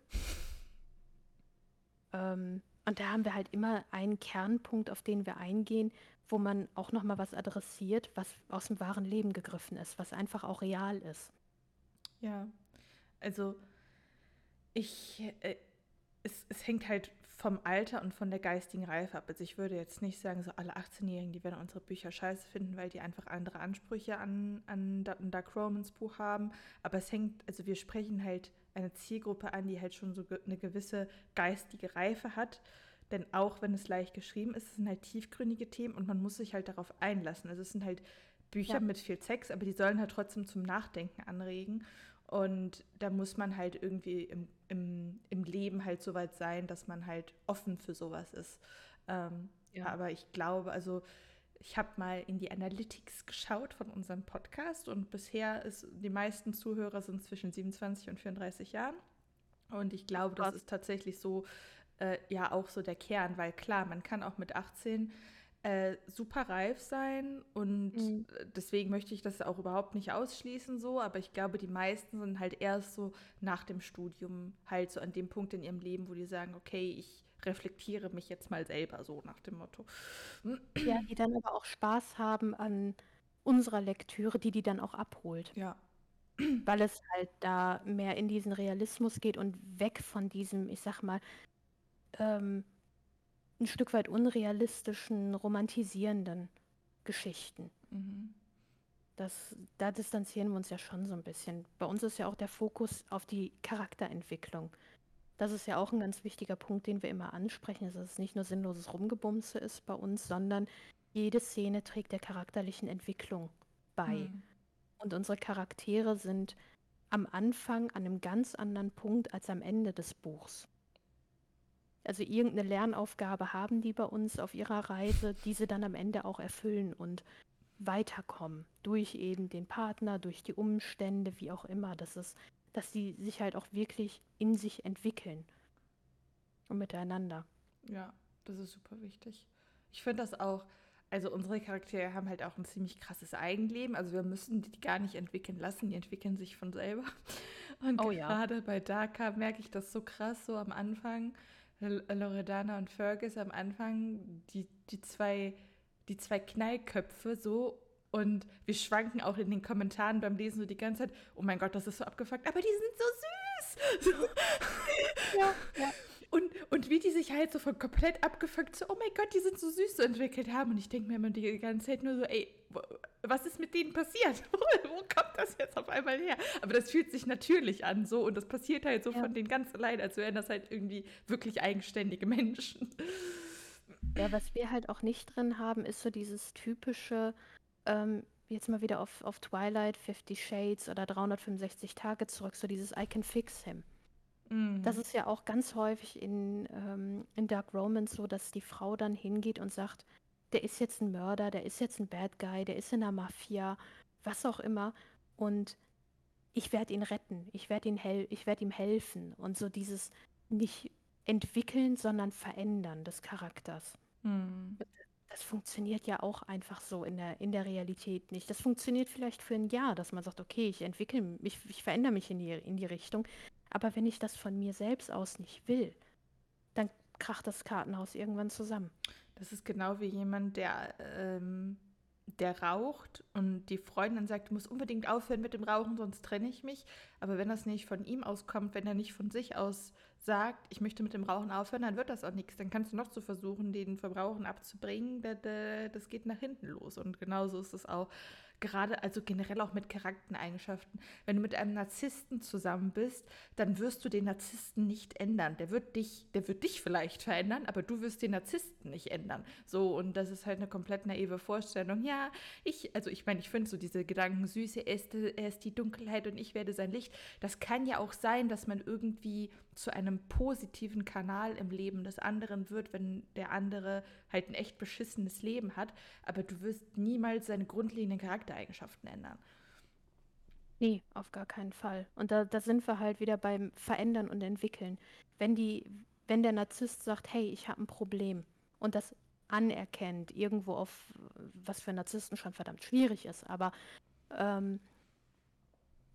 (laughs) ähm, und da haben wir halt immer einen Kernpunkt, auf den wir eingehen, wo man auch nochmal was adressiert, was aus dem wahren Leben gegriffen ist, was einfach auch real ist. Ja, also ich, äh, es, es hängt halt vom Alter und von der geistigen Reife ab. Also ich würde jetzt nicht sagen, so alle 18-Jährigen, die werden unsere Bücher scheiße finden, weil die einfach andere Ansprüche an, an ein Dark Romans Buch haben. Aber es hängt, also wir sprechen halt eine Zielgruppe an, die halt schon so eine gewisse geistige Reife hat. Denn auch wenn es leicht geschrieben ist, es sind halt tiefgründige Themen und man muss sich halt darauf einlassen. Also es sind halt Bücher ja. mit viel Sex, aber die sollen halt trotzdem zum Nachdenken anregen. Und da muss man halt irgendwie im, im, im Leben halt so weit sein, dass man halt offen für sowas ist. Ähm, ja. Aber ich glaube, also ich habe mal in die Analytics geschaut von unserem Podcast und bisher ist die meisten Zuhörer sind zwischen 27 und 34 Jahren. Und ich glaube, das ist tatsächlich so, äh, ja, auch so der Kern, weil klar, man kann auch mit 18 äh, super reif sein und mhm. deswegen möchte ich das auch überhaupt nicht ausschließen so, aber ich glaube, die meisten sind halt erst so nach dem Studium halt so an dem Punkt in ihrem Leben, wo die sagen, okay, ich reflektiere mich jetzt mal selber so nach dem Motto. Ja, die dann aber auch Spaß haben an unserer Lektüre, die die dann auch abholt. Ja. Weil es halt da mehr in diesen Realismus geht und weg von diesem, ich sag mal, ähm, ein Stück weit unrealistischen, romantisierenden Geschichten. Mhm. Das, da distanzieren wir uns ja schon so ein bisschen. Bei uns ist ja auch der Fokus auf die Charakterentwicklung. Das ist ja auch ein ganz wichtiger Punkt, den wir immer ansprechen, dass es nicht nur sinnloses Rumgebumse ist bei uns, sondern jede Szene trägt der charakterlichen Entwicklung bei. Mhm. Und unsere Charaktere sind am Anfang an einem ganz anderen Punkt als am Ende des Buchs. Also irgendeine Lernaufgabe haben die bei uns auf ihrer Reise, die sie dann am Ende auch erfüllen und weiterkommen. Durch eben den Partner, durch die Umstände, wie auch immer. Das ist, dass sie sich halt auch wirklich in sich entwickeln. Und miteinander. Ja, das ist super wichtig. Ich finde das auch, also unsere Charaktere haben halt auch ein ziemlich krasses Eigenleben. Also wir müssen die gar nicht entwickeln lassen, die entwickeln sich von selber. Und oh, gerade ja. bei Daka merke ich das so krass, so am Anfang Loredana und Fergus am Anfang, die, die, zwei, die zwei Knallköpfe so und wir schwanken auch in den Kommentaren beim Lesen so die ganze Zeit, oh mein Gott, das ist so abgefuckt, aber die sind so süß. So. Ja, ja. Und, und wie die sich halt so von komplett abgefuckt, so, oh mein Gott, die sind so süß so entwickelt haben. Und ich denke mir immer die ganze Zeit nur so, ey, was ist mit denen passiert? (laughs) Wo, kommt das jetzt auf einmal her? Aber das fühlt sich natürlich an so und das passiert halt so ja. von denen ganz allein, als wären das halt irgendwie wirklich eigenständige Menschen. Ja, was wir halt auch nicht drin haben, ist so dieses typische, ähm, jetzt mal wieder auf, auf Twilight, Fifty Shades oder 365 Tage zurück, so dieses I can fix him. Mhm. Das ist ja auch ganz häufig in, ähm, in Dark Romance so, dass die Frau dann hingeht und sagt, der ist jetzt ein Mörder, der ist jetzt ein Bad Guy, der ist in der Mafia, was auch immer. Und ich werde ihn retten, ich werde ihn hel werd ihm helfen. Und so dieses nicht entwickeln, sondern verändern des Charakters. Mhm. Das funktioniert ja auch einfach so in der, in der Realität nicht. Das funktioniert vielleicht für ein Jahr, dass man sagt, okay, ich entwickle mich, ich verändere mich in die, in die Richtung. Aber wenn ich das von mir selbst aus nicht will, dann kracht das Kartenhaus irgendwann zusammen. Das ist genau wie jemand, der ähm, der raucht und die Freundin sagt, du musst unbedingt aufhören mit dem Rauchen, sonst trenne ich mich. Aber wenn das nicht von ihm auskommt, wenn er nicht von sich aus sagt, ich möchte mit dem Rauchen aufhören, dann wird das auch nichts. Dann kannst du noch so versuchen, den vom Rauchen abzubringen. Das geht nach hinten los. Und genauso ist es auch gerade, also generell auch mit Charaktereigenschaften. Wenn du mit einem Narzissten zusammen bist, dann wirst du den Narzissten nicht ändern. Der wird dich, der wird dich vielleicht verändern, aber du wirst den Narzissten nicht ändern. So, und das ist halt eine komplett naive Vorstellung. Ja, ich, also ich meine, ich finde so diese Gedanken süß, er ist, er ist die Dunkelheit und ich werde sein Licht. Das kann ja auch sein, dass man irgendwie zu einem positiven Kanal im Leben des anderen wird, wenn der andere halt ein echt beschissenes Leben hat, aber du wirst niemals seine grundlegenden Charaktereigenschaften ändern. Nee, auf gar keinen Fall. Und da, da sind wir halt wieder beim Verändern und Entwickeln. Wenn die, wenn der Narzisst sagt, hey, ich habe ein Problem und das anerkennt, irgendwo auf, was für Narzissten schon verdammt schwierig ist, aber ähm,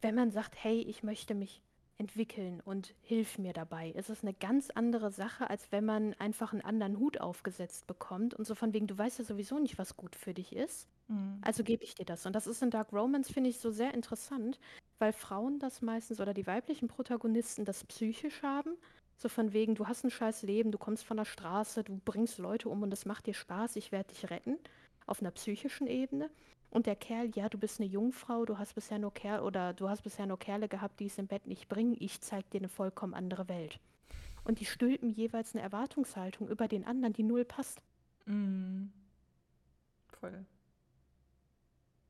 wenn man sagt, hey, ich möchte mich entwickeln und hilf mir dabei. Es ist eine ganz andere Sache, als wenn man einfach einen anderen Hut aufgesetzt bekommt und so von wegen, du weißt ja sowieso nicht, was gut für dich ist. Mhm. Also gebe ich dir das. Und das ist in Dark Romance, finde ich, so sehr interessant, weil Frauen das meistens oder die weiblichen Protagonisten das psychisch haben. So von wegen, du hast ein scheiß Leben, du kommst von der Straße, du bringst Leute um und es macht dir Spaß, ich werde dich retten. Auf einer psychischen Ebene. Und der Kerl, ja, du bist eine Jungfrau, du hast bisher nur Kerl oder du hast bisher nur Kerle gehabt, die es im Bett nicht bringen. Ich zeig dir eine vollkommen andere Welt. Und die stülpen jeweils eine Erwartungshaltung über den anderen, die null passt. Mm. Voll.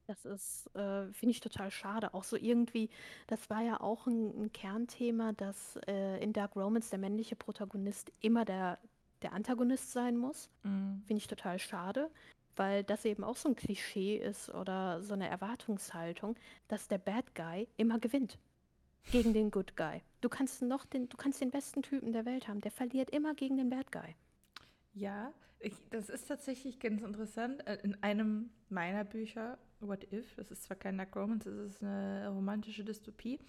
Das ist, äh, finde ich total schade. Auch so irgendwie, das war ja auch ein, ein Kernthema, dass äh, in Dark Romance der männliche Protagonist immer der, der Antagonist sein muss. Mm. Finde ich total schade weil das eben auch so ein Klischee ist oder so eine Erwartungshaltung, dass der Bad Guy immer gewinnt gegen den Good Guy. Du kannst noch den, du kannst den besten Typen der Welt haben, der verliert immer gegen den Bad Guy. Ja, ich, das ist tatsächlich ganz interessant. Äh, in einem meiner Bücher, What If, das ist zwar kein Dark Romance, es ist eine romantische Dystopie,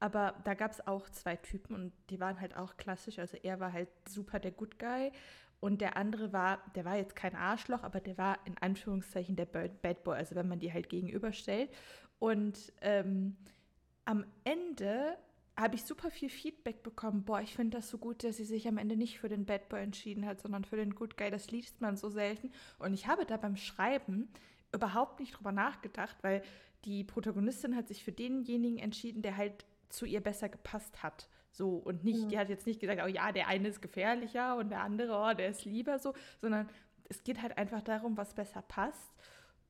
aber da gab es auch zwei Typen und die waren halt auch klassisch. Also er war halt super der Good Guy und der andere war, der war jetzt kein Arschloch, aber der war in Anführungszeichen der Bad Boy, also wenn man die halt gegenüberstellt. Und ähm, am Ende habe ich super viel Feedback bekommen. Boah, ich finde das so gut, dass sie sich am Ende nicht für den Bad Boy entschieden hat, sondern für den Good Guy. Das liest man so selten. Und ich habe da beim Schreiben überhaupt nicht drüber nachgedacht, weil die Protagonistin hat sich für denjenigen entschieden, der halt zu ihr besser gepasst hat. So, und nicht, mhm. die hat jetzt nicht gesagt, oh ja, der eine ist gefährlicher und der andere, oh, der ist lieber so, sondern es geht halt einfach darum, was besser passt.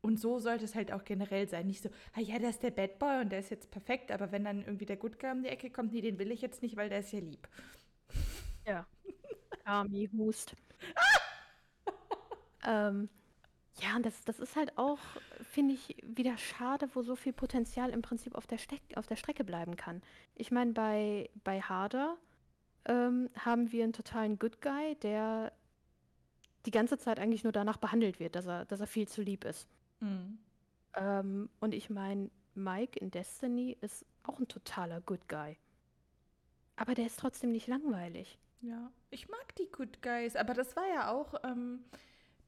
Und so sollte es halt auch generell sein. Nicht so, ah ja, der ist der Bad Boy und der ist jetzt perfekt, aber wenn dann irgendwie der Good Guy um die Ecke kommt, nee, den will ich jetzt nicht, weil der ist ja lieb. Ja. (laughs) Army Hust. (laughs) ähm, ja, und das, das ist halt auch, finde ich, wieder schade, wo so viel Potenzial im Prinzip auf der, Steck, auf der Strecke bleiben kann. Ich meine, bei, bei Harder ähm, haben wir einen totalen Good Guy, der die ganze Zeit eigentlich nur danach behandelt wird, dass er, dass er viel zu lieb ist. Mhm. Ähm, und ich meine, Mike in Destiny ist auch ein totaler Good Guy. Aber der ist trotzdem nicht langweilig. Ja, ich mag die Good Guys, aber das war ja auch. Ähm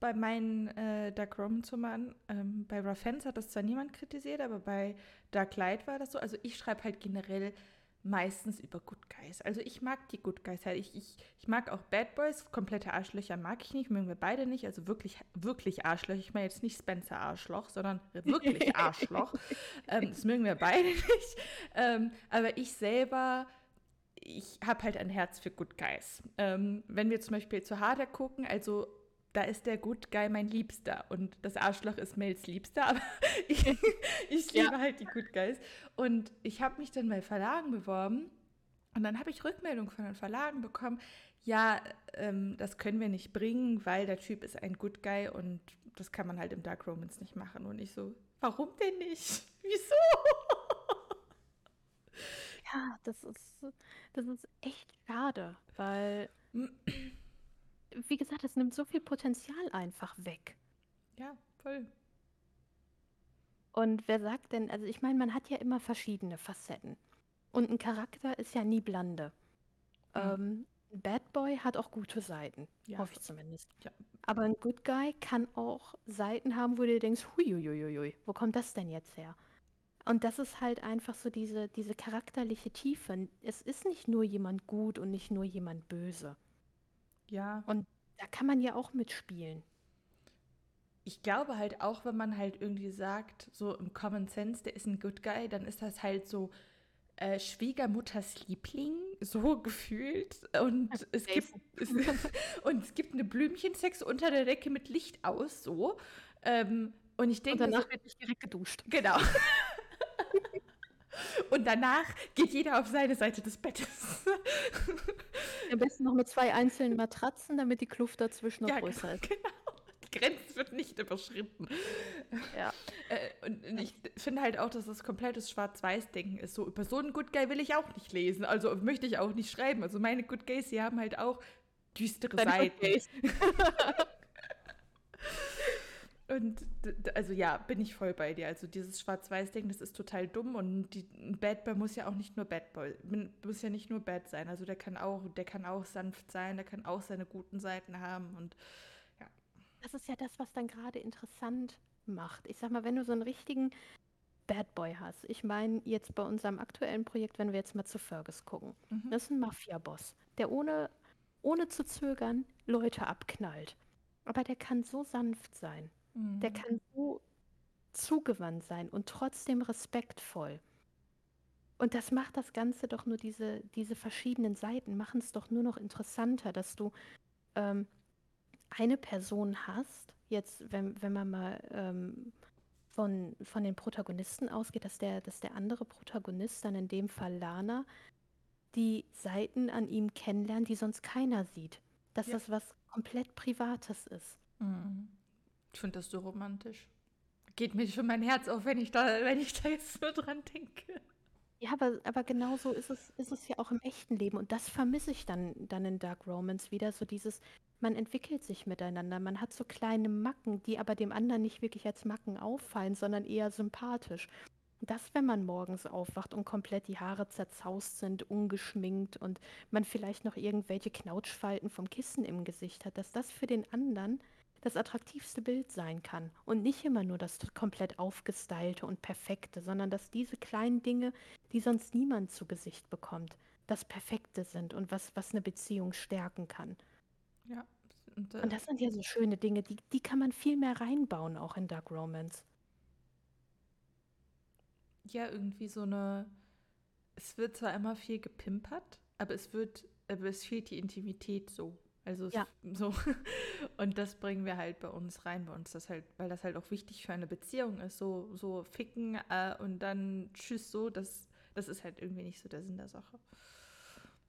bei meinen äh, Dark Romance-Romanen, ähm, bei Raffens hat das zwar niemand kritisiert, aber bei Dark Light war das so. Also ich schreibe halt generell meistens über Good Guys. Also ich mag die Good Guys halt. Ich, ich, ich mag auch Bad Boys. Komplette Arschlöcher mag ich nicht, mögen wir beide nicht. Also wirklich, wirklich Arschloch. Ich meine jetzt nicht Spencer Arschloch, sondern wirklich (laughs) Arschloch. ähm, das mögen wir beide (laughs) nicht. Ähm, aber ich selber ich habe halt ein Herz für Good Guys. Ähm, wenn wir zum Beispiel zu Harder gucken, also da ist der Good Guy mein Liebster und das Arschloch ist Mels Liebster, aber (laughs) ich, ich liebe ja. halt die Good Guys. Und ich habe mich dann bei Verlagen beworben und dann habe ich Rückmeldung von den Verlagen bekommen, ja, ähm, das können wir nicht bringen, weil der Typ ist ein Good Guy und das kann man halt im Dark Romance nicht machen. Und ich so, warum denn nicht? (laughs) Wieso? Ja, das ist, das ist echt schade, weil (clears throat) wie gesagt, es nimmt so viel Potenzial einfach weg. Ja, voll. Und wer sagt denn, also ich meine, man hat ja immer verschiedene Facetten. Und ein Charakter ist ja nie blande. Mhm. Ähm, Bad Boy hat auch gute Seiten, ja, hoffe ich zumindest. Ja, Aber ein Good Guy kann auch Seiten haben, wo du denkst, huiuiuiui, wo kommt das denn jetzt her? Und das ist halt einfach so diese, diese charakterliche Tiefe. Es ist nicht nur jemand gut und nicht nur jemand böse. Ja. Und da kann man ja auch mitspielen. Ich glaube halt auch, wenn man halt irgendwie sagt, so im Common Sense, der ist ein Good Guy, dann ist das halt so äh, Schwiegermutters Liebling, so (laughs) gefühlt. Und es, gibt, es, (laughs) und es gibt eine Blümchensex unter der Decke mit Licht aus, so. Ähm, und ich denke. Und danach so, wird nicht direkt geduscht. Genau. (laughs) Und danach geht jeder auf seine Seite des Bettes. Am besten noch mit zwei einzelnen Matratzen, damit die Kluft dazwischen noch ja, größer ist. Genau. Die Grenze wird nicht überschritten. Ja. Äh, und ich finde halt auch, dass das komplettes Schwarz-Weiß-Denken ist. So, über so einen Good Guy will ich auch nicht lesen. Also möchte ich auch nicht schreiben. Also meine Good Guys, die haben halt auch düstere Seiten. (laughs) Und also ja, bin ich voll bei dir. Also dieses Schwarz-Weiß-Ding, das ist total dumm und die, ein Bad Boy muss ja auch nicht nur Bad Boy, muss ja nicht nur bad sein. Also der kann auch, der kann auch sanft sein, der kann auch seine guten Seiten haben und ja. Das ist ja das, was dann gerade interessant macht. Ich sag mal, wenn du so einen richtigen Bad Boy hast. Ich meine, jetzt bei unserem aktuellen Projekt, wenn wir jetzt mal zu Fergus gucken. Mhm. Das ist ein Mafia-Boss, der ohne, ohne zu zögern Leute abknallt. Aber der kann so sanft sein. Der mhm. kann so zugewandt sein und trotzdem respektvoll. Und das macht das Ganze doch nur, diese, diese verschiedenen Seiten machen es doch nur noch interessanter, dass du ähm, eine Person hast, jetzt, wenn, wenn man mal ähm, von, von den Protagonisten ausgeht, dass der, dass der andere Protagonist, dann in dem Fall Lana, die Seiten an ihm kennenlernt, die sonst keiner sieht. Dass ja. das was komplett Privates ist. Mhm. Ich finde das so romantisch. Geht mir schon mein Herz auf, wenn ich da, wenn ich da jetzt nur dran denke. Ja, aber, aber genau so ist es, ist es ja auch im echten Leben. Und das vermisse ich dann, dann in Dark Romance wieder. So dieses, man entwickelt sich miteinander. Man hat so kleine Macken, die aber dem anderen nicht wirklich als Macken auffallen, sondern eher sympathisch. Das, wenn man morgens aufwacht und komplett die Haare zerzaust sind, ungeschminkt und man vielleicht noch irgendwelche Knautschfalten vom Kissen im Gesicht hat, dass das für den anderen das attraktivste Bild sein kann und nicht immer nur das komplett aufgestylte und perfekte, sondern dass diese kleinen Dinge, die sonst niemand zu Gesicht bekommt, das Perfekte sind und was, was eine Beziehung stärken kann. Ja. Und, äh, und das sind ja so schöne Dinge, die, die kann man viel mehr reinbauen, auch in Dark Romance. Ja, irgendwie so eine. Es wird zwar immer viel gepimpert, aber es wird, aber es fehlt die Intimität so. Also ja. (laughs) so. Und das bringen wir halt bei uns rein, bei uns das halt, weil das halt auch wichtig für eine Beziehung ist. So, so ficken äh, und dann tschüss so, das, das ist halt irgendwie nicht so der Sinn der Sache.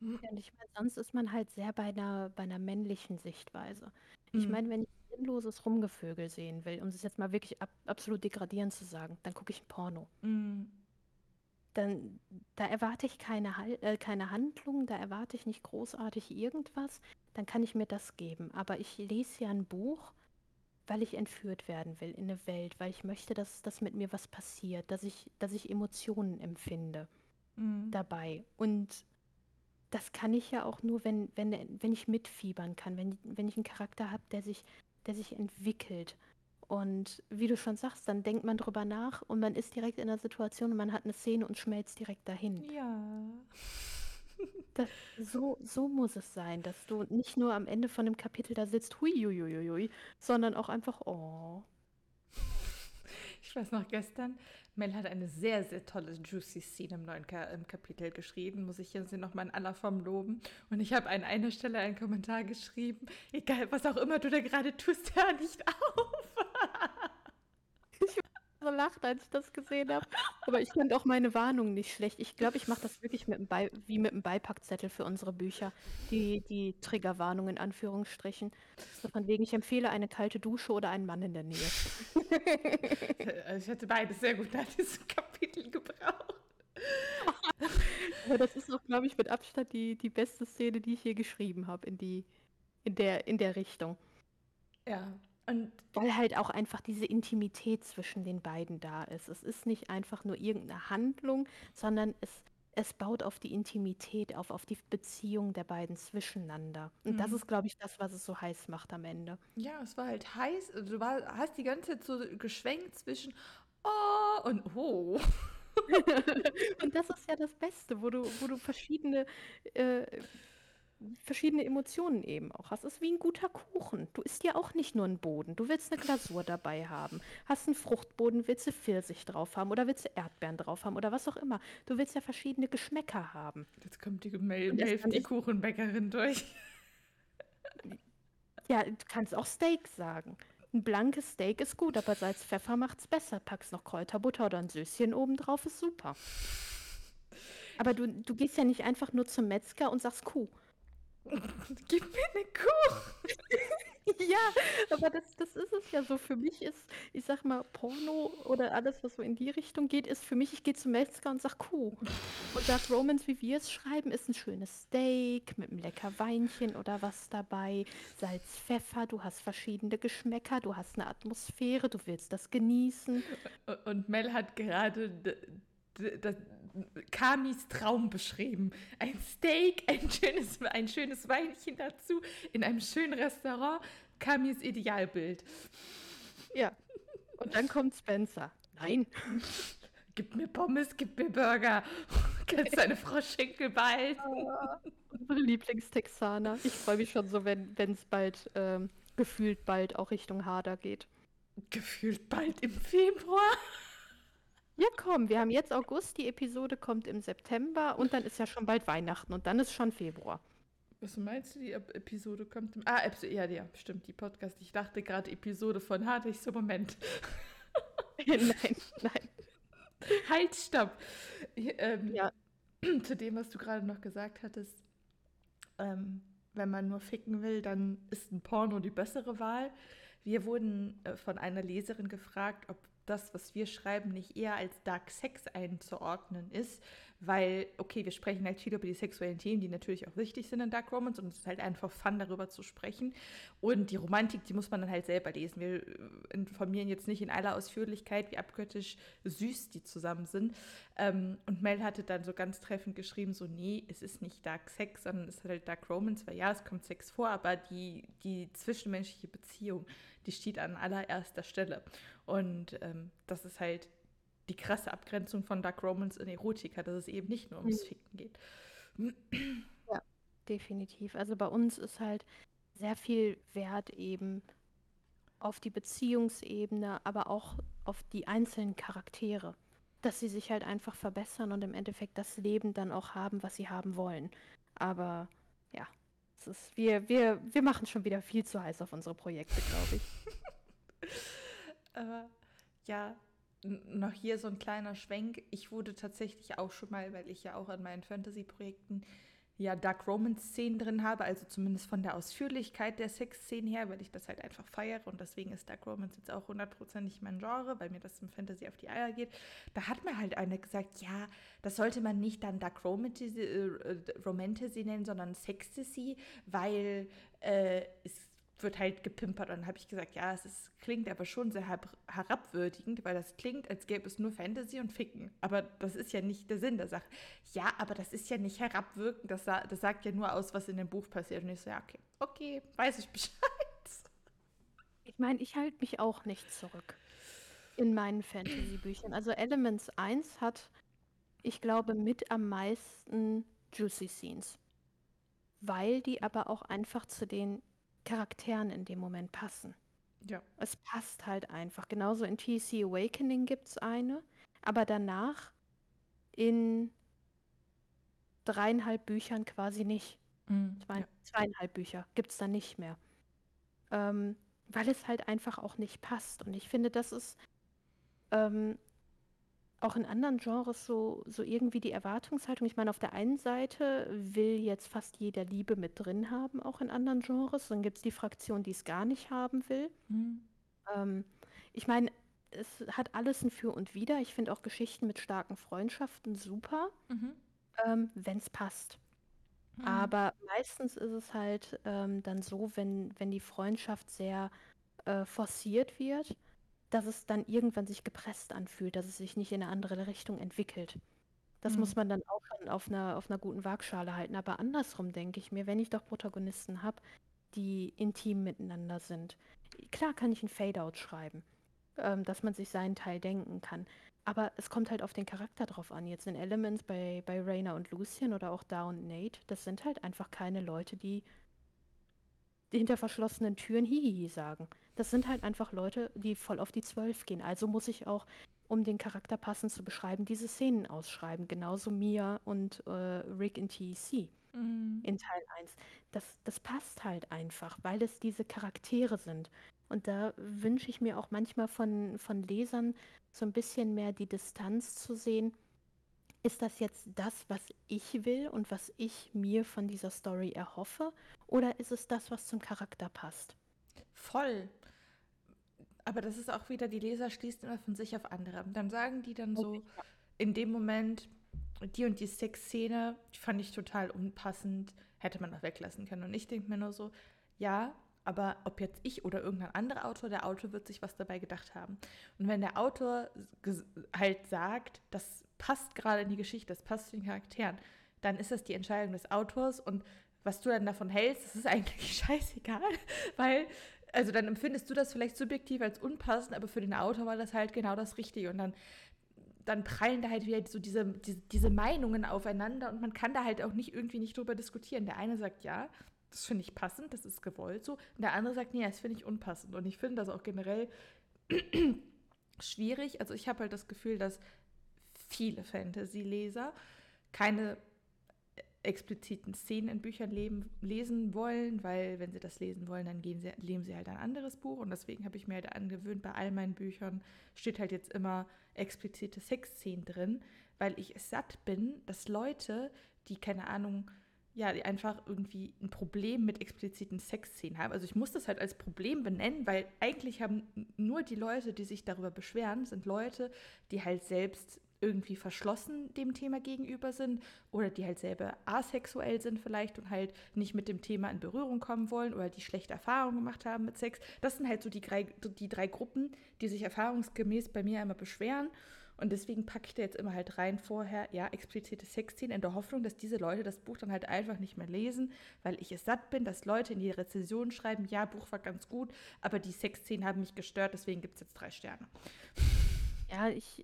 Ja, und ich meine, sonst ist man halt sehr bei einer, bei einer männlichen Sichtweise. Ich mhm. meine, wenn ich sinnloses Rumgevögel sehen will, um es jetzt mal wirklich ab, absolut degradierend zu sagen, dann gucke ich ein Porno. Mhm dann da erwarte ich keine, äh, keine Handlung, da erwarte ich nicht großartig irgendwas, dann kann ich mir das geben. Aber ich lese ja ein Buch, weil ich entführt werden will in eine Welt, weil ich möchte, dass, dass mit mir was passiert, dass ich, dass ich Emotionen empfinde mhm. dabei. Und das kann ich ja auch nur, wenn, wenn, wenn ich mitfiebern kann, wenn, wenn ich einen Charakter habe, der sich, der sich entwickelt. Und wie du schon sagst, dann denkt man drüber nach und man ist direkt in der Situation und man hat eine Szene und schmelzt direkt dahin. Ja. (laughs) Das, so, so muss es sein, dass du nicht nur am Ende von dem Kapitel da sitzt, hui, hui, hui, hui, sondern auch einfach, oh. Ich weiß noch gestern, Mel hat eine sehr, sehr tolle Juicy Scene im neuen Ka im Kapitel geschrieben. Muss ich hier sie nochmal in aller Form loben. Und ich habe an einer Stelle einen Kommentar geschrieben. Egal, was auch immer du da gerade tust, hör nicht auf. So lacht, als ich das gesehen habe. Aber ich fand auch meine Warnung nicht schlecht. Ich glaube, ich mache das wirklich mit einem wie mit einem Beipackzettel für unsere Bücher. Die, die Triggerwarnung in Anführungsstrichen. So von wegen, ich empfehle eine kalte Dusche oder einen Mann in der Nähe. (laughs) ich hätte beides sehr gut nach diesem Kapitel gebraucht. Aber das ist auch, glaube ich, mit Abstand die, die beste Szene, die ich hier geschrieben habe in, in, der, in der Richtung. Ja, und weil halt auch einfach diese Intimität zwischen den beiden da ist. Es ist nicht einfach nur irgendeine Handlung, sondern es, es baut auf die Intimität auf, auf die Beziehung der beiden zwischeneinander. Und das Mhm. ist, glaube ich, das, was es so heiß macht am Ende. Ja, es war halt heiß. Du war, hast die ganze Zeit so geschwenkt zwischen oh und oh. (laughs) Und das ist ja das Beste, wo du, wo du verschiedene, äh, verschiedene Emotionen eben auch hast. Es ist wie ein guter Kuchen. Du isst ja auch nicht nur einen Boden. Du willst eine Glasur dabei haben. Hast einen Fruchtboden, willst du Pfirsich drauf haben oder willst du Erdbeeren drauf haben oder was auch immer. Du willst ja verschiedene Geschmäcker haben. Jetzt kommt die kann die Kuchenbäckerin durch. Ja, du kannst auch Steak sagen. Ein blankes Steak ist gut, aber Salz, Pfeffer macht's besser. Packst noch Kräuterbutter oder ein Süßchen oben drauf, ist super. Aber du, du gehst ja nicht einfach nur zum Metzger und sagst Kuh. (laughs) Gib mir eine Kuh. (laughs) Ja, aber das, das ist es ja so. Für mich ist, ich sag mal, Porno oder alles, was so in die Richtung geht, ist für mich, ich gehe zum Metzger und sag Kuh. Und Dark Romans, wie wir es schreiben, ist ein schönes Steak mit einem lecker Weinchen oder was dabei. Salz, Pfeffer, du hast verschiedene Geschmäcker, du hast eine Atmosphäre, du willst das genießen. Und Mel hat gerade das Kamis Traum beschrieben. Ein Steak, ein schönes, ein schönes Weinchen dazu, in einem schönen Restaurant. Kamis Idealbild. Ja. Und dann kommt Spencer. Nein. Gib mir Pommes, gib mir Burger. (laughs) Kannst deine Frau Schenkel behalten. Unsere Lieblingstexaner. Ich freue mich schon so, wenn es bald, ähm, gefühlt bald auch Richtung Hader geht. Gefühlt bald im Februar. Ja, komm, wir haben jetzt August, die Episode kommt im September und dann ist ja schon bald Weihnachten und dann ist schon Februar. Was meinst du, die Ep- Episode kommt im. Ah, Episode, ja, ja, stimmt, die Podcast. Ich dachte gerade Episode von Hart. Ich so, Moment. (laughs) nein, nein. Halt, stopp. Ähm, Ja. (clears throat) Zu dem, was du gerade noch gesagt hattest. Ähm, wenn man nur ficken will, dann ist ein Porno die bessere Wahl. Wir wurden äh, von einer Leserin gefragt, ob das, was wir schreiben, nicht eher als Dark Sex einzuordnen ist, weil, okay, wir sprechen halt viel über die sexuellen Themen, die natürlich auch wichtig sind in Dark Romance und es ist halt einfach fun, darüber zu sprechen. Und die Romantik, die muss man dann halt selber lesen. Wir äh, informieren jetzt nicht in aller Ausführlichkeit, wie abgöttisch süß die zusammen sind. Ähm, und Mel hatte dann so ganz treffend geschrieben, so, nee, es ist nicht Dark Sex, sondern es ist halt Dark Romance, weil ja, es kommt Sex vor, aber die, die zwischenmenschliche Beziehung, die steht an allererster Stelle. Und ähm, das ist halt die krasse Abgrenzung von Dark Romance in Erotika, dass es eben nicht nur ums Mhm. Ficken geht. Definitiv. Also bei uns ist halt sehr viel Wert eben auf die Beziehungsebene, aber auch auf die einzelnen Charaktere. Dass sie sich halt einfach verbessern und im Endeffekt das Leben dann auch haben, was sie haben wollen. Aber ja, es ist, wir, wir, wir machen schon wieder viel zu heiß auf unsere Projekte, glaube ich. (laughs) Aber ja, noch hier so ein kleiner Schwenk. Ich wurde tatsächlich auch schon mal, weil ich ja auch an meinen Fantasy-Projekten ja Dark Romance-Szenen drin habe, also zumindest von der Ausführlichkeit der Sex-Szenen her, weil ich das halt einfach feiere und deswegen ist Dark Romance jetzt auch hundertprozentig mein Genre, weil mir das im Fantasy auf die Eier geht. Da hat mir halt einer gesagt, ja, das sollte man nicht dann Dark Romantasy, äh, Romantasy nennen, sondern Sextasy, weil äh, es wird halt gepimpert. Und dann habe ich gesagt, ja, es ist, klingt aber schon sehr herab- herabwürdigend, weil das klingt, als gäbe es nur Fantasy und Ficken. Aber das ist ja nicht der Sinn der Sache. Ja, aber das ist ja nicht herabwirkend, das, das sagt ja nur aus, was in dem Buch passiert. Und ich so, ja, okay, okay, weiß ich Bescheid. Ich meine, ich halte mich auch nicht zurück in meinen Fantasy-Büchern. Also Elements 1 hat, ich glaube, mit am meisten Juicy Scenes. Weil die aber auch einfach zu den Charakteren in dem Moment passen. Ja. Es passt halt einfach. Genauso in TC Awakening gibt es eine, aber danach in dreieinhalb Büchern quasi nicht. Zwei, ja. Zweieinhalb Bücher gibt es dann nicht mehr. Ähm, weil es halt einfach auch nicht passt. Und ich finde, das ist ähm, auch in anderen Genres so, so irgendwie die Erwartungshaltung. Ich meine, auf der einen Seite will jetzt fast jeder Liebe mit drin haben, auch in anderen Genres. Dann gibt es die Fraktion, die es gar nicht haben will. Mhm. Ähm, ich meine, es hat alles ein Für und Wider. Ich finde auch Geschichten mit starken Freundschaften super, Mhm. ähm, wenn es passt. Mhm. Aber meistens ist es halt ähm, dann so, wenn, wenn die Freundschaft sehr äh, forciert wird, dass es dann irgendwann sich gepresst anfühlt, dass es sich nicht in eine andere Richtung entwickelt. Das muss Mhm. man dann auch auf einer, auf einer guten Waagschale halten. Aber andersrum denke ich mir, wenn ich doch Protagonisten habe, die intim miteinander sind. Klar kann ich ein Fade-out schreiben, ähm, dass man sich seinen Teil denken kann. Aber es kommt halt auf den Charakter drauf an. Jetzt in Elements bei, bei Raina und Lucien oder auch Da und Nate, das sind halt einfach keine Leute, die hinter verschlossenen Türen Hihihi sagen. Das sind halt einfach Leute, die voll auf die Zwölf gehen. Also muss ich auch, um den Charakter passend zu beschreiben, diese Szenen ausschreiben. Genauso Mia und äh, Rick in TEC Mhm. in Teil 1. Das, das passt halt einfach, weil es diese Charaktere sind. Und da wünsche ich mir auch manchmal von, von Lesern so ein bisschen mehr die Distanz zu sehen. Ist das jetzt das, was ich will und was ich mir von dieser Story erhoffe? Oder ist es das, was zum Charakter passt? Voll. Aber das ist auch wieder, die Leser schließen immer von sich auf andere. Dann sagen die dann so in dem Moment, die und die Sexszene, die fand ich total unpassend, hätte man auch weglassen können. Und ich denke mir nur so, ja, aber ob jetzt ich oder irgendein anderer Autor, der Autor wird sich was dabei gedacht haben. Und wenn der Autor halt sagt, das passt gerade in die Geschichte, das passt zu den Charakteren, dann ist das die Entscheidung des Autors und was du dann davon hältst, das ist eigentlich (laughs) scheißegal, weil, also dann empfindest du das vielleicht subjektiv als unpassend, aber für den Autor war das halt genau das Richtige und dann, dann prallen da halt wieder so diese, diese, diese Meinungen aufeinander und man kann da halt auch nicht irgendwie nicht drüber diskutieren. Der eine sagt ja, das finde ich passend, das ist gewollt so. Und der andere sagt, nee, das finde ich unpassend. Und ich finde das auch generell (clears throat) schwierig. Also ich habe halt das Gefühl, dass viele Fantasy-Leser keine expliziten Szenen in Büchern leben, lesen wollen, weil wenn sie das lesen wollen, dann gehen sie, lesen sie halt ein anderes Buch und deswegen habe ich mir halt angewöhnt, bei all meinen Büchern steht halt jetzt immer explizite Sexszenen drin, weil ich es satt bin, dass Leute, die keine Ahnung, ja, die einfach irgendwie ein Problem mit expliziten Sexszenen haben. Also ich muss das halt als Problem benennen, weil eigentlich haben nur die Leute, die sich darüber beschweren, sind Leute, die halt selbst irgendwie verschlossen dem Thema gegenüber sind oder die halt selber asexuell sind vielleicht und halt nicht mit dem Thema in Berührung kommen wollen oder die schlechte Erfahrungen gemacht haben mit Sex. Das sind halt so die drei, die drei Gruppen, die sich erfahrungsgemäß bei mir immer beschweren. Und deswegen packe ich da jetzt immer halt rein vorher, ja, explizite Sexszenen in der Hoffnung, dass diese Leute das Buch dann halt einfach nicht mehr lesen, weil ich es satt bin, dass Leute in die Rezension schreiben, ja, Buch war ganz gut, aber die Sexszenen haben mich gestört, deswegen gibt es jetzt drei Sterne. Ja, ich,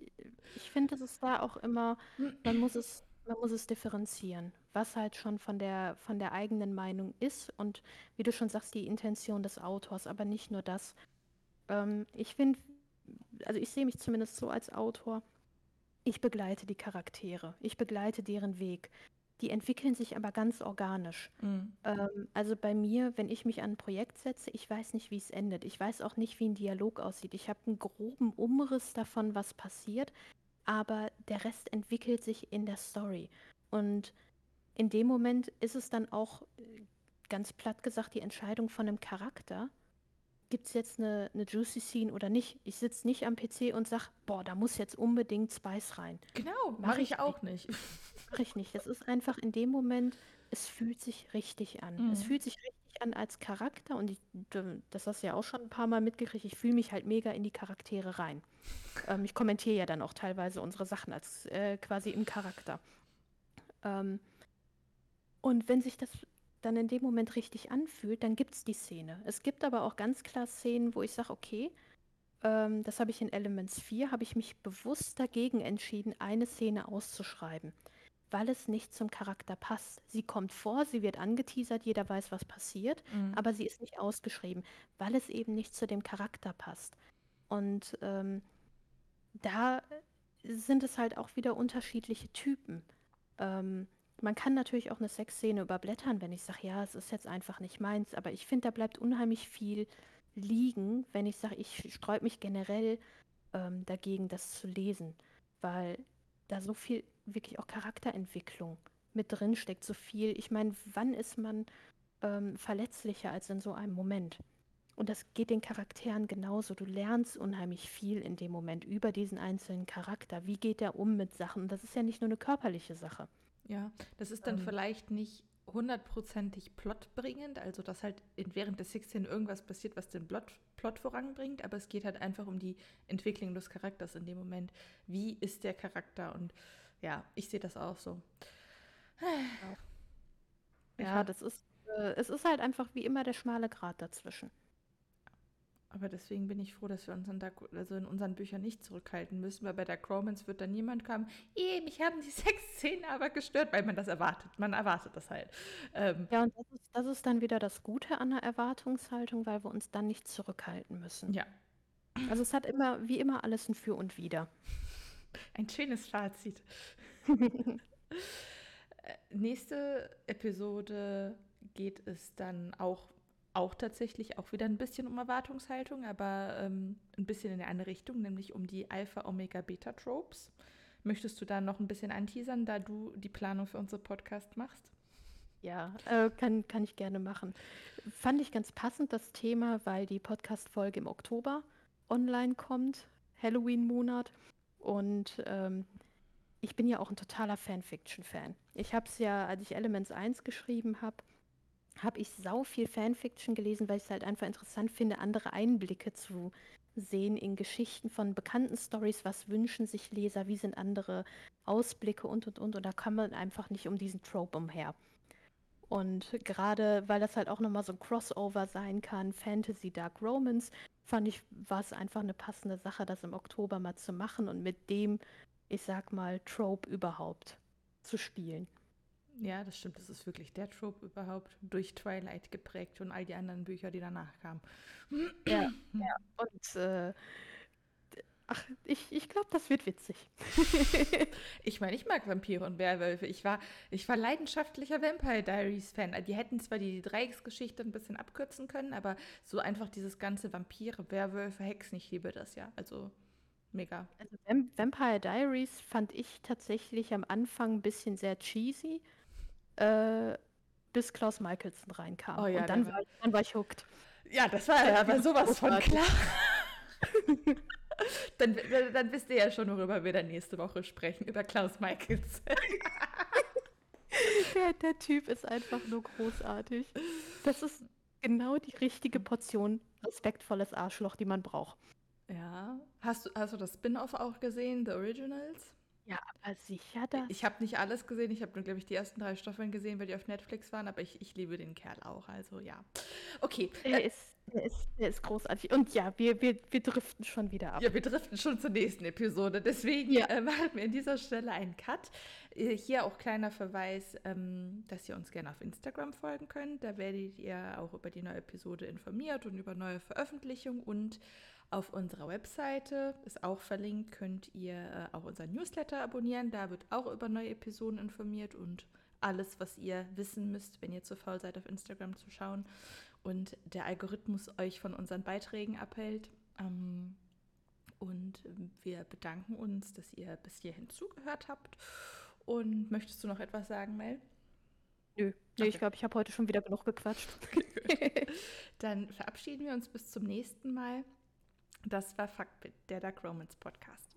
ich finde, es ist da auch immer, man muss es, man muss es differenzieren, was halt schon von der, von der eigenen Meinung ist und wie du schon sagst, die Intention des Autors, aber nicht nur das. Ähm, ich finde, also ich sehe mich zumindest so als Autor, ich begleite die Charaktere, ich begleite deren Weg. Die entwickeln sich aber ganz organisch. Mhm. Ähm, also bei mir, wenn ich mich an ein Projekt setze, ich weiß nicht, wie es endet. Ich weiß auch nicht, wie ein Dialog aussieht. Ich habe einen groben Umriss davon, was passiert, aber der Rest entwickelt sich in der Story. Und in dem Moment ist es dann auch, äh, ganz platt gesagt, die Entscheidung von einem Charakter. Gibt es jetzt eine, eine Juicy Scene oder nicht? Ich sitze nicht am PC und sage, boah, da muss jetzt unbedingt Spice rein. Genau, Mach mache ich ich auch nicht. (laughs) Mache ich nicht. Das ist einfach in dem Moment, es fühlt sich richtig an. Es Mhm. fühlt sich richtig an als Charakter und ich, das hast du ja auch schon ein paar Mal mitgekriegt, ich fühle mich halt mega in die Charaktere rein. Ähm, ich kommentiere ja dann auch teilweise unsere Sachen als äh, quasi im Charakter. Ähm, und wenn sich das dann in dem Moment richtig anfühlt, dann gibt es die Szene. Es gibt aber auch ganz klar Szenen, wo ich sage, okay, ähm, das habe ich in Elements 4, habe ich mich bewusst dagegen entschieden, eine Szene auszuschreiben, weil es nicht zum Charakter passt. Sie kommt vor, sie wird angeteasert, jeder weiß, was passiert, Mhm. aber sie ist nicht ausgeschrieben, weil es eben nicht zu dem Charakter passt. Und ähm, da sind es halt auch wieder unterschiedliche Typen. Ähm, man kann natürlich auch eine Sexszene überblättern, wenn ich sage, ja, es ist jetzt einfach nicht meins, aber ich finde, da bleibt unheimlich viel liegen, wenn ich sage, ich sträube mich generell ähm, dagegen, das zu lesen, weil da so viel wirklich auch Charakterentwicklung mit drin steckt, so viel. Ich meine, wann ist man ähm, verletzlicher als in so einem Moment? Und das geht den Charakteren genauso. Du lernst unheimlich viel in dem Moment über diesen einzelnen Charakter. Wie geht er um mit Sachen? Und das ist ja nicht nur eine körperliche Sache. Ja, das ist dann Ähm. vielleicht nicht hundertprozentig plotbringend, also dass halt in- während der Sixteen irgendwas passiert, was den Plot, Plot voranbringt, aber es geht halt einfach um die Entwicklung des Charakters in dem Moment. Wie ist der Charakter? Und ja, ich sehe das auch so. ja. das ist, äh, es ist halt einfach wie immer der schmale Grat dazwischen. Aber deswegen bin ich froh, dass wir uns in, Dark, also in unseren Büchern nicht zurückhalten müssen, weil bei Dark Romance wird dann niemand kommen, eh, mich haben die (laughs) Sexszenen aber gestört, weil man das erwartet. Man erwartet das halt. Ähm, ja, und das ist, das ist dann wieder das Gute an der Erwartungshaltung, weil wir uns dann nicht zurückhalten müssen. Ja. Also es hat immer, wie immer, alles ein Für und Wider. Ein schönes Fazit. Äh, nächste Episode geht es dann auch auch tatsächlich auch wieder ein bisschen um Erwartungshaltung, aber ähm, ein bisschen in eine andere Richtung, nämlich um die Alpha-Omega-Beta-Tropes. Möchtest du da noch ein bisschen anteasern, da du die Planung für unsere Podcast machst? Ja, äh, kann, kann ich gerne machen. Fand ich ganz passend das Thema, weil die Podcast-Folge im Oktober online kommt, Halloween-Monat. Und ähm, ich bin ja auch ein totaler Fanfiction-Fan. Ich habe es ja, als ich Elements 1 geschrieben habe, habe ich sau viel Fanfiction gelesen, weil ich es halt einfach interessant finde, andere Einblicke zu sehen in Geschichten von bekannten Stories. Was wünschen sich Leser? Wie sind andere Ausblicke und und und. Und da kann man einfach nicht um diesen Trope umher. Und gerade weil das halt auch nochmal so ein Crossover sein kann, Fantasy, Dark Romance, fand ich, war es einfach eine passende Sache, das im Oktober mal zu machen und mit dem, ich sag mal, Trope überhaupt zu spielen. Ja, das stimmt. Das ist wirklich der Trope überhaupt durch Twilight geprägt und all die anderen Bücher, die danach kamen. Ja, (clears throat) ja. Und äh, ach, ich, ich glaube, das wird witzig. (laughs) ich meine, ich mag Vampire und Werwölfe. Ich war, ich war leidenschaftlicher Vampire Diaries-Fan. Die hätten zwar die Dreiecksgeschichte ein bisschen abkürzen können, aber so einfach dieses ganze Vampire, Werwölfe, Hexen, ich liebe das ja. Also mega. Also Vampire Diaries fand ich tatsächlich am Anfang ein bisschen sehr cheesy äh, bis Klaus Michelson reinkam. Oh, ja, und dann war, ich, dann war ich hooked. Ja, das war ja aber sowas von klar. (laughs) dann, dann wisst ihr ja schon, worüber wir dann nächste Woche sprechen, über Klaus Michaels. (laughs) der, der Typ ist einfach nur großartig. Das ist genau die richtige Portion respektvolles Arschloch, die man braucht. Ja. Hast du, hast du das Spin-off auch gesehen, The Originals? Ja, aber sicher das. Ich habe nicht alles gesehen. Ich habe nur, glaube ich, die ersten drei Staffeln gesehen, weil die auf Netflix waren. Aber ich, ich liebe den Kerl auch. Also ja. Okay. Er ist, er ist, er ist großartig. Und ja, wir, wir, wir driften schon wieder ab. Ja, wir driften schon zur nächsten Episode. Deswegen ja. äh, (laughs) machen wir an dieser Stelle einen Cut. Äh, hier auch kleiner Verweis, ähm, dass ihr uns gerne auf Instagram folgen könnt. Da werdet ihr auch über die neue Episode informiert und über neue Veröffentlichungen und auf unserer Webseite ist auch verlinkt, könnt ihr äh, auch unseren Newsletter abonnieren. Da wird auch über neue Episoden informiert und alles, was ihr wissen müsst, wenn ihr zu faul seid, auf Instagram zu schauen und der Algorithmus euch von unseren Beiträgen abhält. Ähm, und wir bedanken uns, dass ihr bis hierhin zugehört habt. Und möchtest du noch etwas sagen, Mel? Nö, nee, okay. ich glaube, ich habe heute schon wieder genug gequatscht. (laughs) (laughs) Dann verabschieden wir uns bis zum nächsten Mal. Das war Fuckbit, der Dark Romance Podcast.